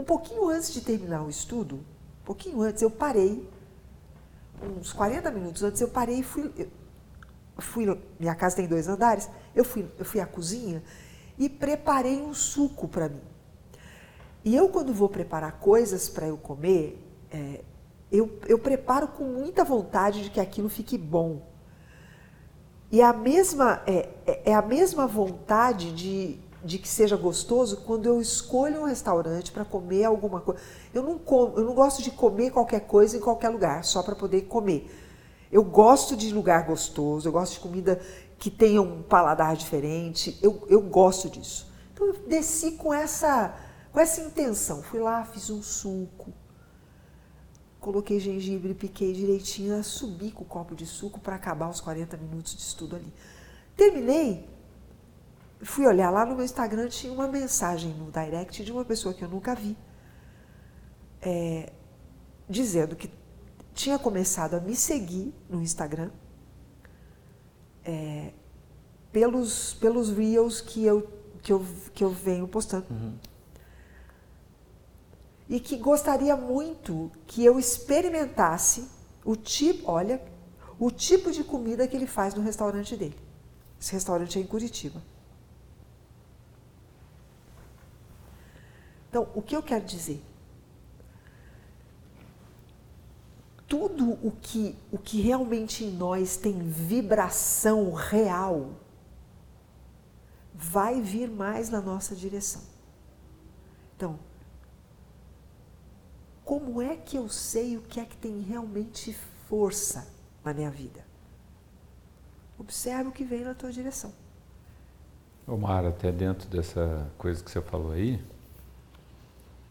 Um pouquinho antes de terminar o estudo, um pouquinho antes, eu parei, uns 40 minutos antes, eu parei e fui. fui minha casa tem dois andares, eu fui, eu fui à cozinha e preparei um suco para mim. E eu, quando vou preparar coisas para eu comer, é, eu, eu preparo com muita vontade de que aquilo fique bom. E a mesma, é, é- é a mesma vontade de, de que seja gostoso quando eu escolho um restaurante para comer alguma coisa. Eu não, como, eu não gosto de comer qualquer coisa em qualquer lugar, só para poder comer. Eu gosto de lugar gostoso, eu gosto de comida que tenha um paladar diferente, eu, eu gosto disso. Então eu desci com essa, com essa intenção. Fui lá, fiz um suco, coloquei gengibre, piquei direitinho, subi com o copo de suco para acabar os 40 minutos de estudo ali. Terminei, fui olhar lá no meu Instagram, tinha uma mensagem no direct de uma pessoa que eu nunca vi, é, dizendo que tinha começado a me seguir no Instagram é, pelos, pelos reels que eu que eu, que eu venho postando. E que gostaria muito que eu experimentasse o tipo, olha, o tipo de comida que ele faz no restaurante dele. Esse restaurante é em Curitiba. Então, o que eu quero dizer? Tudo o que, o que realmente em nós tem vibração real vai vir mais na nossa direção. Então, como é que eu sei o que é que tem realmente força na minha vida? Observe o que vem na tua direção. Omar, até dentro dessa coisa que você falou aí,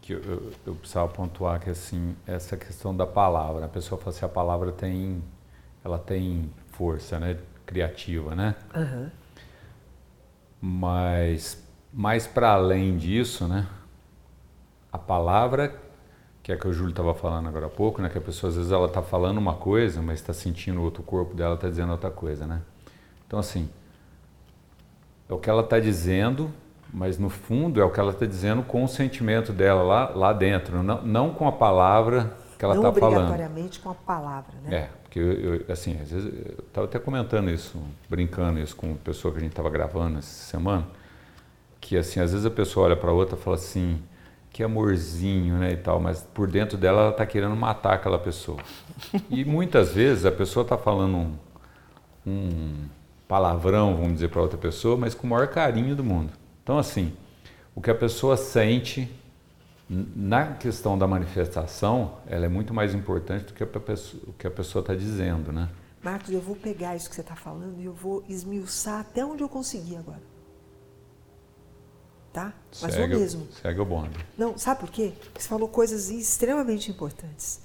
que eu, eu, eu, precisava pontuar que assim essa questão da palavra, a pessoa fala assim, a palavra tem, ela tem força, né, criativa, né? Uhum. Mas mais para além disso, né, a palavra que é que o Júlio estava falando agora há pouco, né, que a pessoa às vezes ela está falando uma coisa, mas está sentindo outro corpo dela está dizendo outra coisa, né? Então assim, é o que ela está dizendo mas no fundo é o que ela está dizendo com o sentimento dela lá, lá dentro, não, não com a palavra que ela está falando. Não obrigatoriamente com a palavra, né? É, porque eu, eu assim, às vezes, eu estava até comentando isso, brincando isso com a pessoa que a gente estava gravando essa semana, que assim, às vezes a pessoa olha para a outra e fala assim, que amorzinho, né, e tal, mas por dentro dela ela está querendo matar aquela pessoa. E muitas vezes a pessoa está falando um, um palavrão, vamos dizer, para outra pessoa, mas com o maior carinho do mundo. Então, assim, o que a pessoa sente na questão da manifestação, ela é muito mais importante do que a pessoa, o que a pessoa está dizendo, né? Marcos, eu vou pegar isso que você está falando e eu vou esmiuçar até onde eu conseguir agora. Tá? Mas segue, mesmo. Segue o bonde. Não, sabe por quê? Porque você falou coisas extremamente importantes.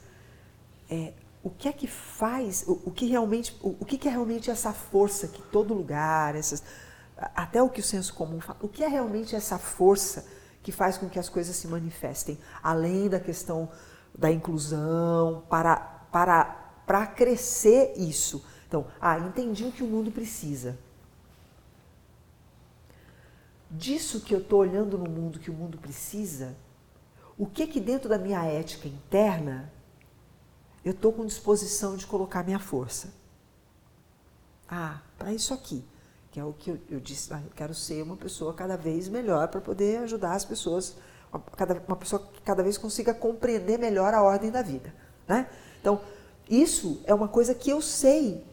É, o que é que faz, o, o que realmente, o, o que, que é realmente essa força que todo lugar, essas até o que o senso comum fala, o que é realmente essa força que faz com que as coisas se manifestem, além da questão da inclusão, para, para, para crescer isso. Então, ah, entendi o que o mundo precisa. Disso que eu estou olhando no mundo que o mundo precisa, o que que dentro da minha ética interna eu estou com disposição de colocar minha força? Ah, para isso aqui que é o que eu, eu disse, ah, eu quero ser uma pessoa cada vez melhor para poder ajudar as pessoas, uma, cada, uma pessoa que cada vez consiga compreender melhor a ordem da vida. Né? Então, isso é uma coisa que eu sei,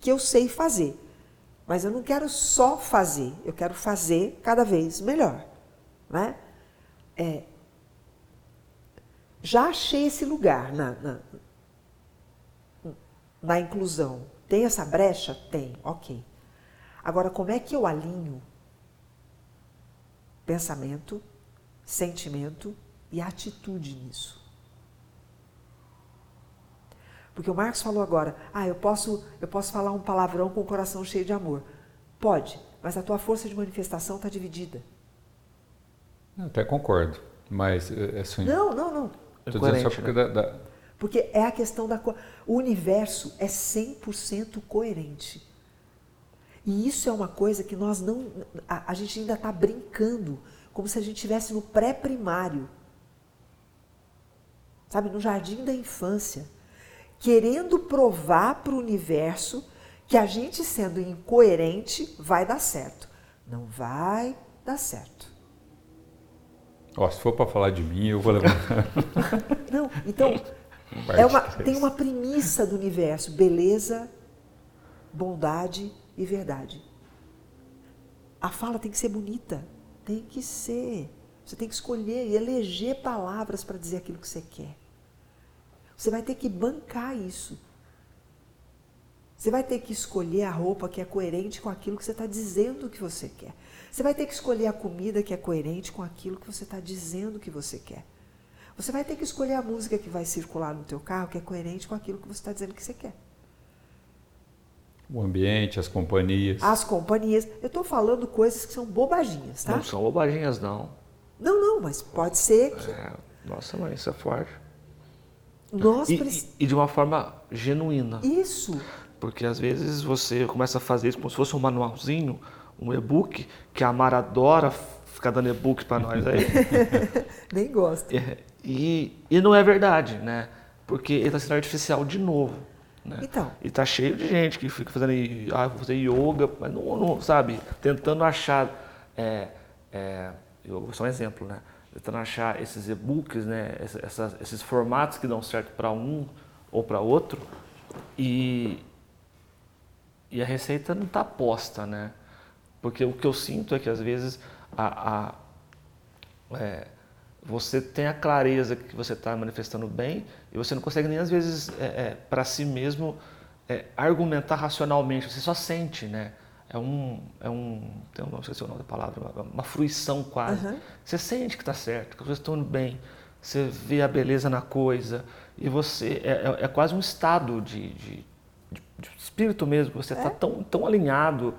que eu sei fazer. Mas eu não quero só fazer, eu quero fazer cada vez melhor. Né? É, já achei esse lugar na, na, na inclusão. Tem essa brecha? Tem, ok. Agora, como é que eu alinho pensamento, sentimento e atitude nisso? Porque o Marcos falou agora, ah, eu posso, eu posso falar um palavrão com o coração cheio de amor. Pode, mas a tua força de manifestação está dividida. Eu até concordo, mas é assim. Não, não, não. É dizendo só porque, né? da, da... porque é a questão da. O universo é 100% coerente. E isso é uma coisa que nós não. A, a gente ainda está brincando, como se a gente estivesse no pré-primário. Sabe, no jardim da infância. Querendo provar para o universo que a gente sendo incoerente vai dar certo. Não vai dar certo. Oh, se for para falar de mim, eu vou levantar. não, então, é uma, tem uma premissa do universo: beleza, bondade e verdade. A fala tem que ser bonita, tem que ser. Você tem que escolher e eleger palavras para dizer aquilo que você quer. Você vai ter que bancar isso. Você vai ter que escolher a roupa que é coerente com aquilo que você está dizendo que você quer. Você vai ter que escolher a comida que é coerente com aquilo que você está dizendo que você quer. Você vai ter que escolher a música que vai circular no teu carro que é coerente com aquilo que você está dizendo que você quer. O ambiente, as companhias. As companhias. Eu estou falando coisas que são bobaginhas, tá? Não são bobaginhas, não. Não, não, mas pode ser que. É, nossa, mãe, isso é forte. Nós e, preci... e, de uma forma genuína. Isso. Porque às vezes você começa a fazer isso como se fosse um manualzinho, um e-book, que a Mara adora ficar dando e-book para nós aí. Nem gosto. É, e, e não é verdade, né? Porque ele está sendo artificial de novo. Né? Então. E tá cheio de gente que fica fazendo, ah, vou fazer yoga, mas não, não sabe, tentando achar, é, é, eu só um exemplo, né? Tentando achar esses e-books, né? Essas, esses formatos que dão certo para um ou para outro e, e a receita não está posta, né? Porque o que eu sinto é que às vezes a, a é, você tem a clareza que você está manifestando bem e você não consegue nem às vezes é, é, para si mesmo é, argumentar racionalmente, você só sente, né? É um, é um, tem um, não sei se é o nome da palavra, uma, uma fruição quase. Uhum. Você sente que está certo, que as coisas estão indo bem, você vê a beleza na coisa e você é, é, é quase um estado de, de, de, de espírito mesmo, você está é? tão, tão alinhado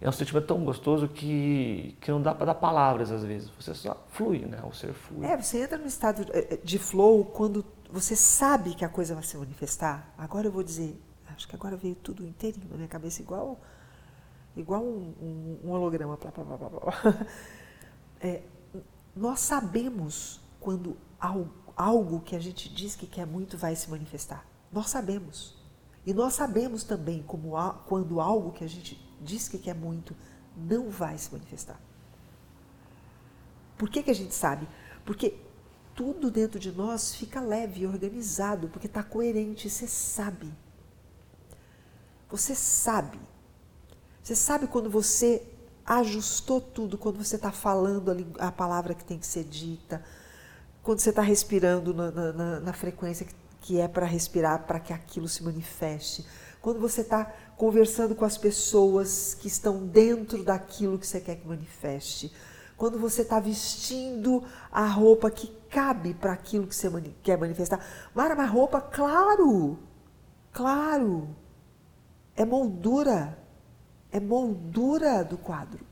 é um sentimento tão gostoso que, que não dá para dar palavras às vezes. Você só flui, né? O ser flui. É, você entra no estado de flow quando você sabe que a coisa vai se manifestar. Agora eu vou dizer, acho que agora veio tudo inteirinho na minha cabeça, igual, igual um, um, um holograma. Blá, blá, blá, blá. É, nós sabemos quando algo, que a gente diz que quer muito vai se manifestar. Nós sabemos. E nós sabemos também como, quando algo que a gente diz que quer muito, não vai se manifestar. Por que, que a gente sabe? Porque tudo dentro de nós fica leve organizado, porque está coerente, você sabe. Você sabe. Você sabe quando você ajustou tudo, quando você está falando a, a, palavra que tem que ser dita, quando você está respirando na, na, na, frequência que, que é para respirar, para que aquilo se manifeste, quando você está conversando com as pessoas que estão dentro daquilo que você quer que manifeste. Quando você está vestindo a roupa que cabe para aquilo que você quer manifestar. Mara, mas roupa, claro, claro, é moldura, é moldura do quadro.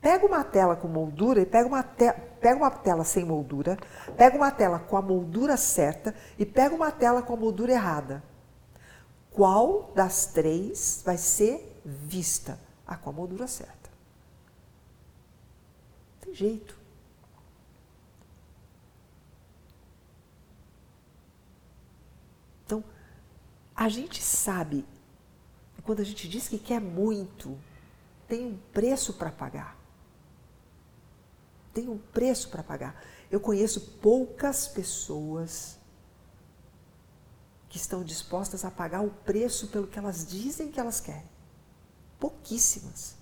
Pega uma tela com moldura e pega uma, te pega uma tela sem moldura, pega uma tela com a moldura certa e pega uma tela com a moldura errada qual das três vai ser vista? A com a moldura certa. Não tem jeito. Então, a gente sabe, quando a gente diz que quer muito, tem um preço para pagar. Tem um preço para pagar. Eu conheço poucas pessoas que estão dispostas a pagar o preço pelo que elas dizem que elas querem. Pouquíssimas.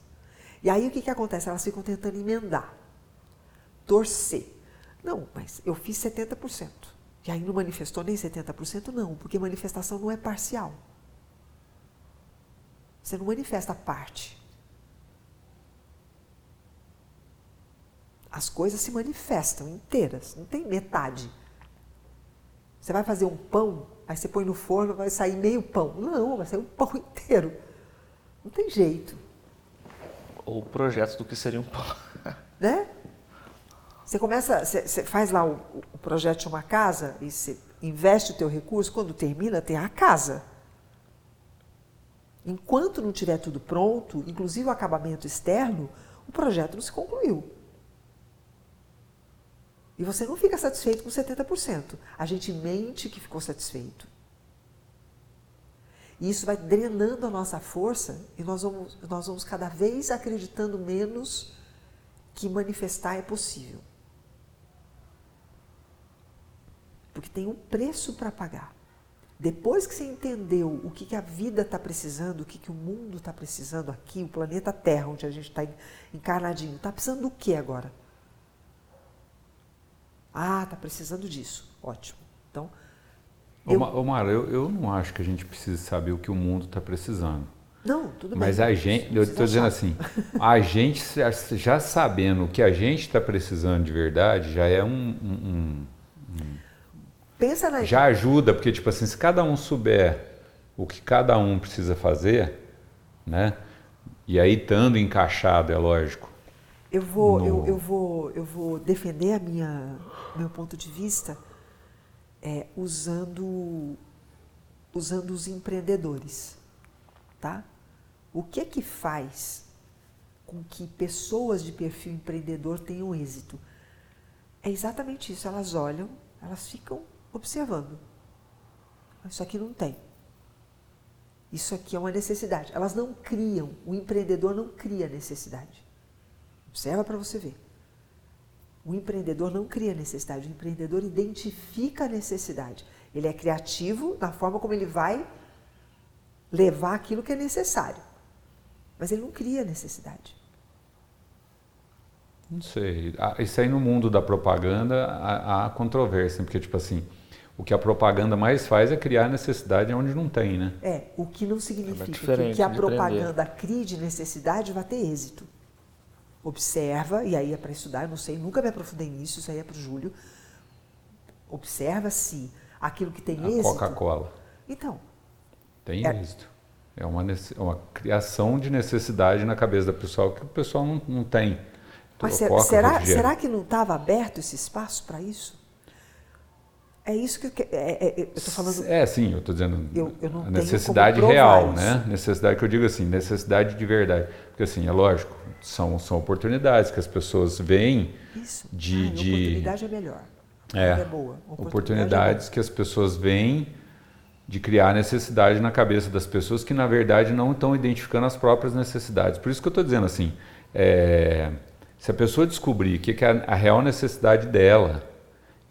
E aí o que, que acontece? Elas ficam tentando emendar, torcer. Não, mas eu fiz 70%. E aí não manifestou nem 70%? Não, porque manifestação não é parcial. Você não manifesta parte. As coisas se manifestam inteiras, não tem metade. Você vai fazer um pão, aí você põe no forno, vai sair meio pão. Não, vai sair um pão inteiro. Não tem jeito. Ou projetos do que seria um pão. Né? Você começa, você, você faz lá o, o, projeto de uma casa e você investe o teu recurso, quando termina, tem a casa. Enquanto não tiver tudo pronto, inclusive o acabamento externo, o projeto não se concluiu. E você não fica satisfeito com 70%. A gente mente que ficou satisfeito. E isso vai drenando a nossa força e nós vamos, nós vamos cada vez acreditando menos que manifestar é possível. Porque tem um preço para pagar. Depois que você entendeu o que, que a vida está precisando, o que, que o mundo está precisando aqui, o planeta Terra, onde a gente está encarnadinho, está precisando do que agora? Ah, está precisando disso. Ótimo. Então. Eu... Mara, eu, eu não acho que a gente precisa saber o que o mundo está precisando. Não, tudo bem. Mas a gente, eu estou dizendo assim, a gente já sabendo o que a gente está precisando de verdade, já é um, um, um, Pensa na... Já ajuda, porque tipo assim, se cada um souber o que cada um precisa fazer, né? E aí estando encaixado, é lógico, eu vou, no... eu, eu, vou, eu vou defender a minha meu ponto de vista é, usando usando os empreendedores, tá? O que é que faz com que pessoas de perfil empreendedor tenham êxito? É exatamente isso. Elas olham, elas ficam observando. Isso aqui não tem. Isso aqui é uma necessidade. Elas não criam, o empreendedor não cria necessidade. Observa para você ver. O empreendedor não cria necessidade, o empreendedor identifica a necessidade. Ele é criativo na forma como ele vai levar aquilo que é necessário. Mas ele não cria necessidade. Não sei. Ah, isso aí no mundo da propaganda há, há controvérsia, porque tipo assim, o que a propaganda mais faz é criar necessidade onde não tem, né? É, o que não significa É que a propaganda crie de necessidade vai ter êxito. Observa, e aí é para estudar, eu não sei, nunca me aprofundei nisso, isso aí é para o Júlio. Observa se aquilo que tem A êxito. Coca-Cola Então, tem É. êxito. É uma, nece- uma criação de necessidade na cabeça da pessoa que o pessoal não, não tem. mas será, será que não estava aberto esse espaço para isso? É isso que eu, que- é- é- eu estou falando. É, sim, eu estou dizendo Eu- eu não a necessidade real, isso. né? Necessidade que eu digo assim, necessidade de verdade. Porque assim, é lógico, são, são oportunidades que as pessoas veem, Isso. de- Ah, de- oportunidade é melhor. É, é boa. oportunidades que as pessoas veem de criar necessidade na cabeça das pessoas que na verdade não estão identificando as próprias necessidades. Por isso que eu estou dizendo assim, é, se a pessoa descobrir o que é a real necessidade dela,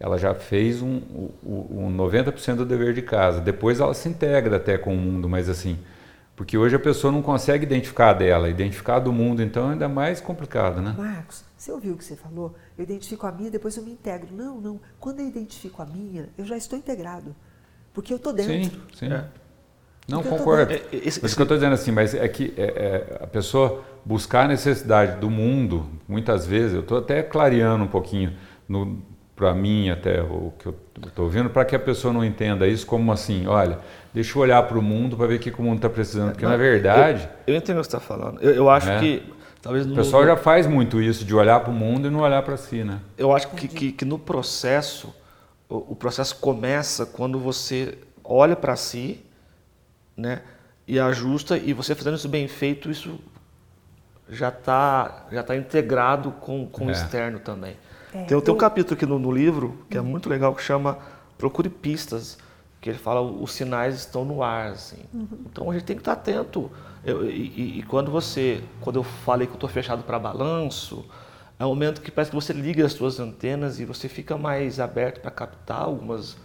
ela já fez um, um, um 90% do dever de casa. Depois ela se integra até com o mundo, mas assim, porque hoje a pessoa não consegue identificar a dela, identificar a do mundo, então é ainda mais complicado, né? Marcos, você ouviu o que você falou? Eu identifico a minha, depois eu me integro. Não, não. Quando eu identifico a minha, eu já estou integrado. Porque eu estou dentro. Sim, sim. É. Não Porque concordo. dentro. É, esse- mas o que eu estou dizendo assim, mas é que é, é, a pessoa buscar a necessidade do mundo, muitas vezes, eu estou até clareando um pouquinho para mim até o que eu estou ouvindo, para que a pessoa não entenda isso como assim, olha, deixa eu olhar para o mundo para ver o que, o mundo está precisando, porque Não, na verdade Eu, eu entendo o que você está falando. Eu, eu acho É. que talvez o no, pessoal já faz muito isso de olhar para o mundo e não olhar para si, né? Eu acho que, que, que no processo, o, o processo começa quando você olha para si, né, e ajusta, e você fazendo isso bem feito, isso já está já tá integrado com, com o É. externo também. É, tem, tem um eu- capítulo aqui no, no livro que é muito legal que chama Procure Pistas, que ele fala os sinais estão no ar, assim. Então a gente tem que estar atento. Eu- e, e- quando você, quando eu falei que eu estou fechado para balanço, é um momento que parece que você liga as suas antenas e você fica mais aberto para captar algumas,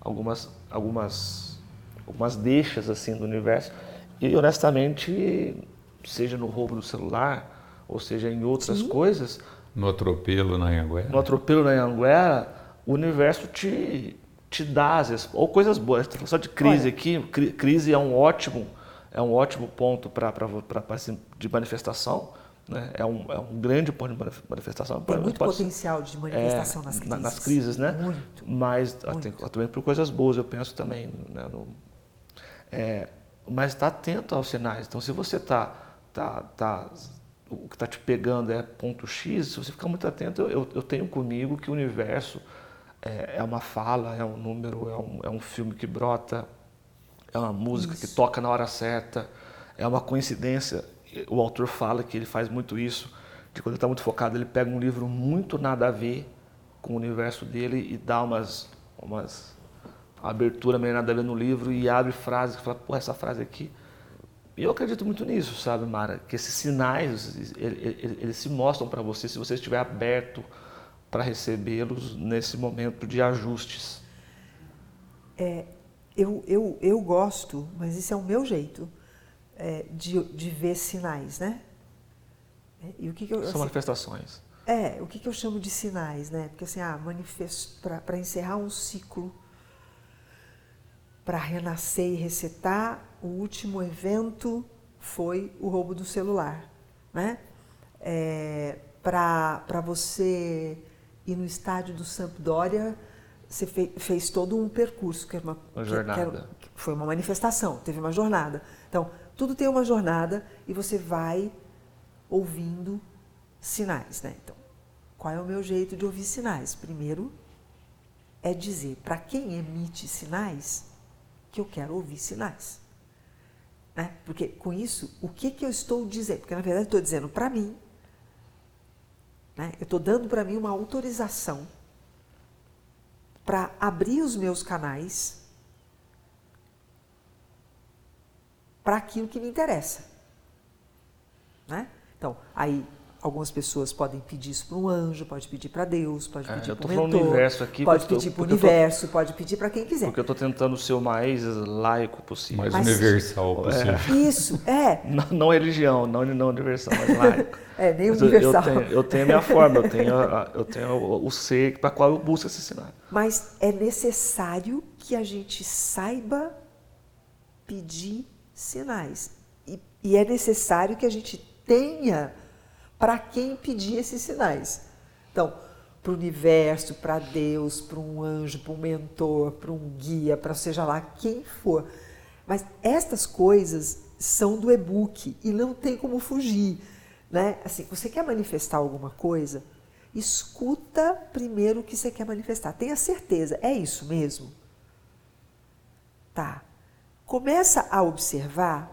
algumas, algumas, algumas deixas assim do universo. E honestamente, seja no roubo do celular ou seja em outras coisas, No atropelo na Anhanguera. no atropelo na Anguera, o universo te, te dá, às vezes, ou coisas boas. Estou falando só de crise Olha. aqui. Cri- Crise é um ótimo, é um ótimo ponto para de manifestação. Né? É, um, é um grande ponto de manif- manifestação. Tem muito Pode potencial de é, manifestação nas na- crises. nas crises, né? Muito. Mas ah, muito. tem também por coisas boas, eu penso também. Né? No- é, mas está atento aos sinais. Então, se você está tá, tá, o que está te pegando é ponto X, se você ficar muito atento, eu, eu tenho comigo que o universo é, é uma fala, é um número, é um, é um filme que brota, é uma música que Isso. toca na hora certa, é uma coincidência. O autor fala que ele faz muito isso, de quando ele está muito focado, ele pega um livro muito nada a ver com o universo dele e dá umas, umas uma abertura meio nada a ver no livro e abre frases que fala, pô, essa frase aqui. E eu acredito muito nisso, sabe, Mara? Que esses sinais, ele- ele- eles se mostram para você se você estiver aberto para recebê-los nesse momento de ajustes. Eu, eu, eu gosto, mas isso é o meu jeito, é, de, de ver sinais, né? É, E o que, que eu, São assim, manifestações. É, o que, que eu chamo de sinais, né? Porque assim, ah, para encerrar um ciclo, para renascer e resetar, o último evento foi o roubo do celular, né? É, para você ir no estádio do Sampdoria, você fe- fez todo um percurso, que, era uma, Uma que- que era- jornada. que foi uma manifestação, teve uma jornada. Então, tudo tem uma jornada e você vai ouvindo sinais, né? Então, qual é o meu jeito de ouvir sinais? Primeiro é dizer para quem emite sinais que eu quero ouvir sinais. Né? Porque com isso, o que, que eu estou dizendo? Porque na verdade eu estou dizendo para mim, né? eu estou dando para mim uma autorização para abrir os meus canais para aquilo que me interessa. Né? Então, aí algumas pessoas podem pedir isso para um anjo, pode pedir para Deus, pode É, pedir eu para falando mentor, do universo aqui, pode eu- pedir para o eu tô- universo, pode pedir para quem quiser. Porque eu estou tentando ser o mais laico possível. Mais Mas- universal possível. Isso, é, Não, não religião, não, não universal, mas laico. é nem Mas eu- universal. Eu, tenho, eu tenho a minha forma, eu tenho, a- eu tenho o, o ser para qual eu busco esse sinal. Mas é necessário que a gente saiba pedir sinais. E, e é necessário que a gente tenha para quem pedir esses sinais. Então, para o universo, para Deus, para um anjo, para um mentor, para um guia, para seja lá quem for. Mas estas coisas são do e-book e não tem como fugir. Né? Assim, você quer manifestar alguma coisa? Escuta primeiro o que você quer manifestar. Tenha certeza, é isso mesmo? Tá. Começa a observar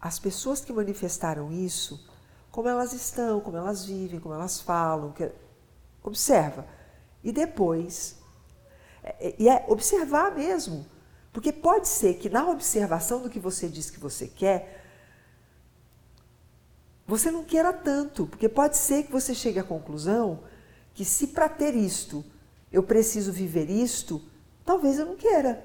as pessoas que manifestaram isso, como elas estão, como elas vivem, como elas falam. que- Observa. E depois. é- é- E é observar mesmo. Porque pode ser que na observação do que você diz que você quer, você não queira tanto. Porque pode ser que você chegue à conclusão que se para ter isto eu preciso viver isto, talvez eu não queira.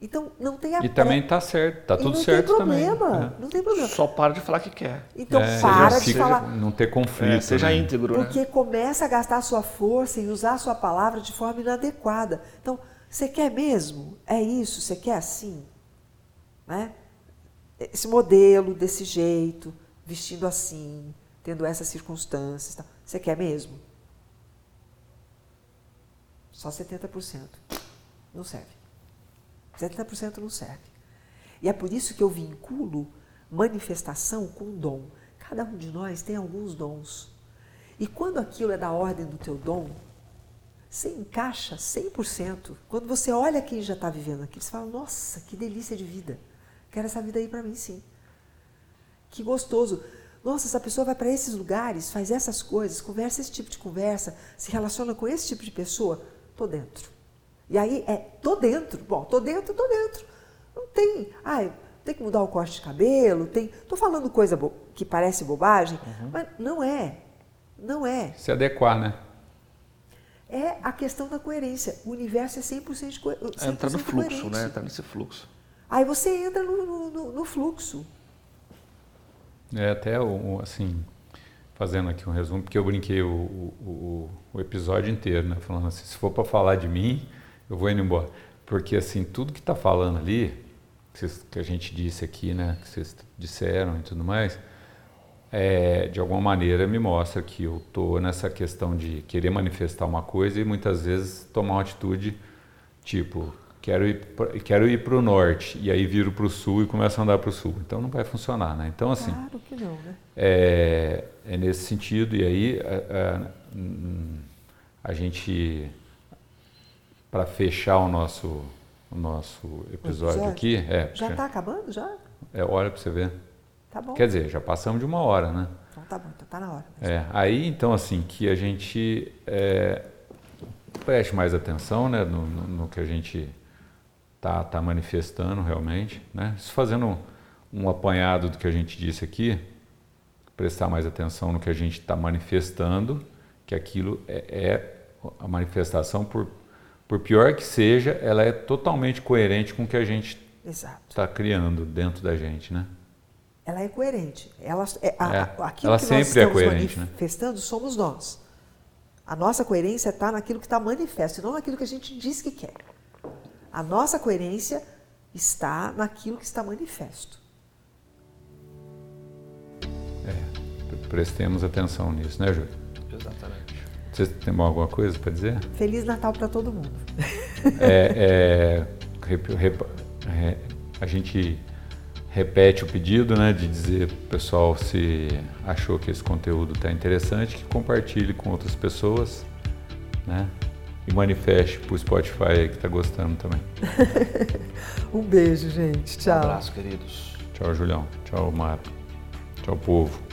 Então não tenha E também tá certo, tá e tudo não certo tem também. problema, né? não tem problema. Só para de falar que quer. Então É, para seja- de seja- falar, Não ter conflito. É, seja né? íntegro, né? porque começa a gastar a sua força e usar a sua palavra de forma inadequada. Então, você quer mesmo? É isso? Você quer assim? Né? Esse modelo, desse jeito, vestindo assim, tendo essas circunstâncias. tal. Você quer mesmo? Só 70%. Não serve. 70% não serve. E é por isso que eu vinculo manifestação com dom. Cada um de nós tem alguns dons. E quando aquilo é da ordem do teu dom, você encaixa 100%. Quando você olha quem já está vivendo aquilo, você fala: Nossa, que delícia de vida. Quero essa vida aí para mim, sim. Que gostoso. Nossa, essa pessoa vai para esses lugares, faz essas coisas, conversa esse tipo de conversa, se relaciona com esse tipo de pessoa. Tô dentro. E aí é, tô dentro. Bom, tô dentro, tô dentro. Não tem, ah, tem que mudar o corte de cabelo, tem. Tô falando coisa bo- que parece bobagem, mas não é. Não é. Se adequar, né? É a questão da coerência. O universo é 100%, de co- 100% É entrar no fluxo, coerente. né? Entrar nesse fluxo. Aí você entra no, no- no- fluxo. É até um, assim, fazendo aqui um resumo, porque eu brinquei o, o, o- o episódio inteiro, né? Falando assim, se for para falar de mim, eu vou indo embora. Porque assim, tudo que está falando ali, que, vocês- que a gente disse aqui, né? Que vocês disseram e tudo mais, é, de alguma maneira me mostra que eu tô nessa questão de querer manifestar uma coisa e muitas vezes tomar uma atitude tipo quero ir pra- quero ir para o norte e aí viro para o sul e começo a andar para o sul então não vai funcionar né então assim Claro que não, né? é, é nesse sentido e aí a, a- hum, a gente para fechar o nosso o nosso episódio, episódio? aqui é, Já está acabando? Já? é hora para você ver Tá bom. quer dizer já passamos de uma hora né Então tá bom, então tá na hora. é, aí então assim que a gente é, preste mais atenção né, no, no- no que a gente tá, tá manifestando realmente, né? Isso fazendo um, um apanhado do que a gente disse aqui, prestar mais atenção no que a gente está manifestando, que aquilo é, é a manifestação por por pior que seja, ela é totalmente coerente com o que a gente está criando dentro da gente, né? Ela é coerente. Ela, é, a- É, aquilo ela que nós é estamos né? manifestando somos nós. A nossa coerência está naquilo que está manifesto, e não naquilo que a gente diz que quer. A nossa coerência está naquilo que está manifesto. É, prestemos atenção nisso, né, Júlio? Você tem alguma coisa para dizer? Feliz Natal para todo mundo. É, é, rep- rep- é, a gente repete o pedido, né, de dizer pro pessoal se achou que esse conteúdo está interessante, que compartilhe com outras pessoas, né? e manifeste pro Spotify aí que tá gostando também. um beijo, gente. Tchau. Um abraço, queridos. Tchau, Julião. Tchau, Mara. Tchau, povo.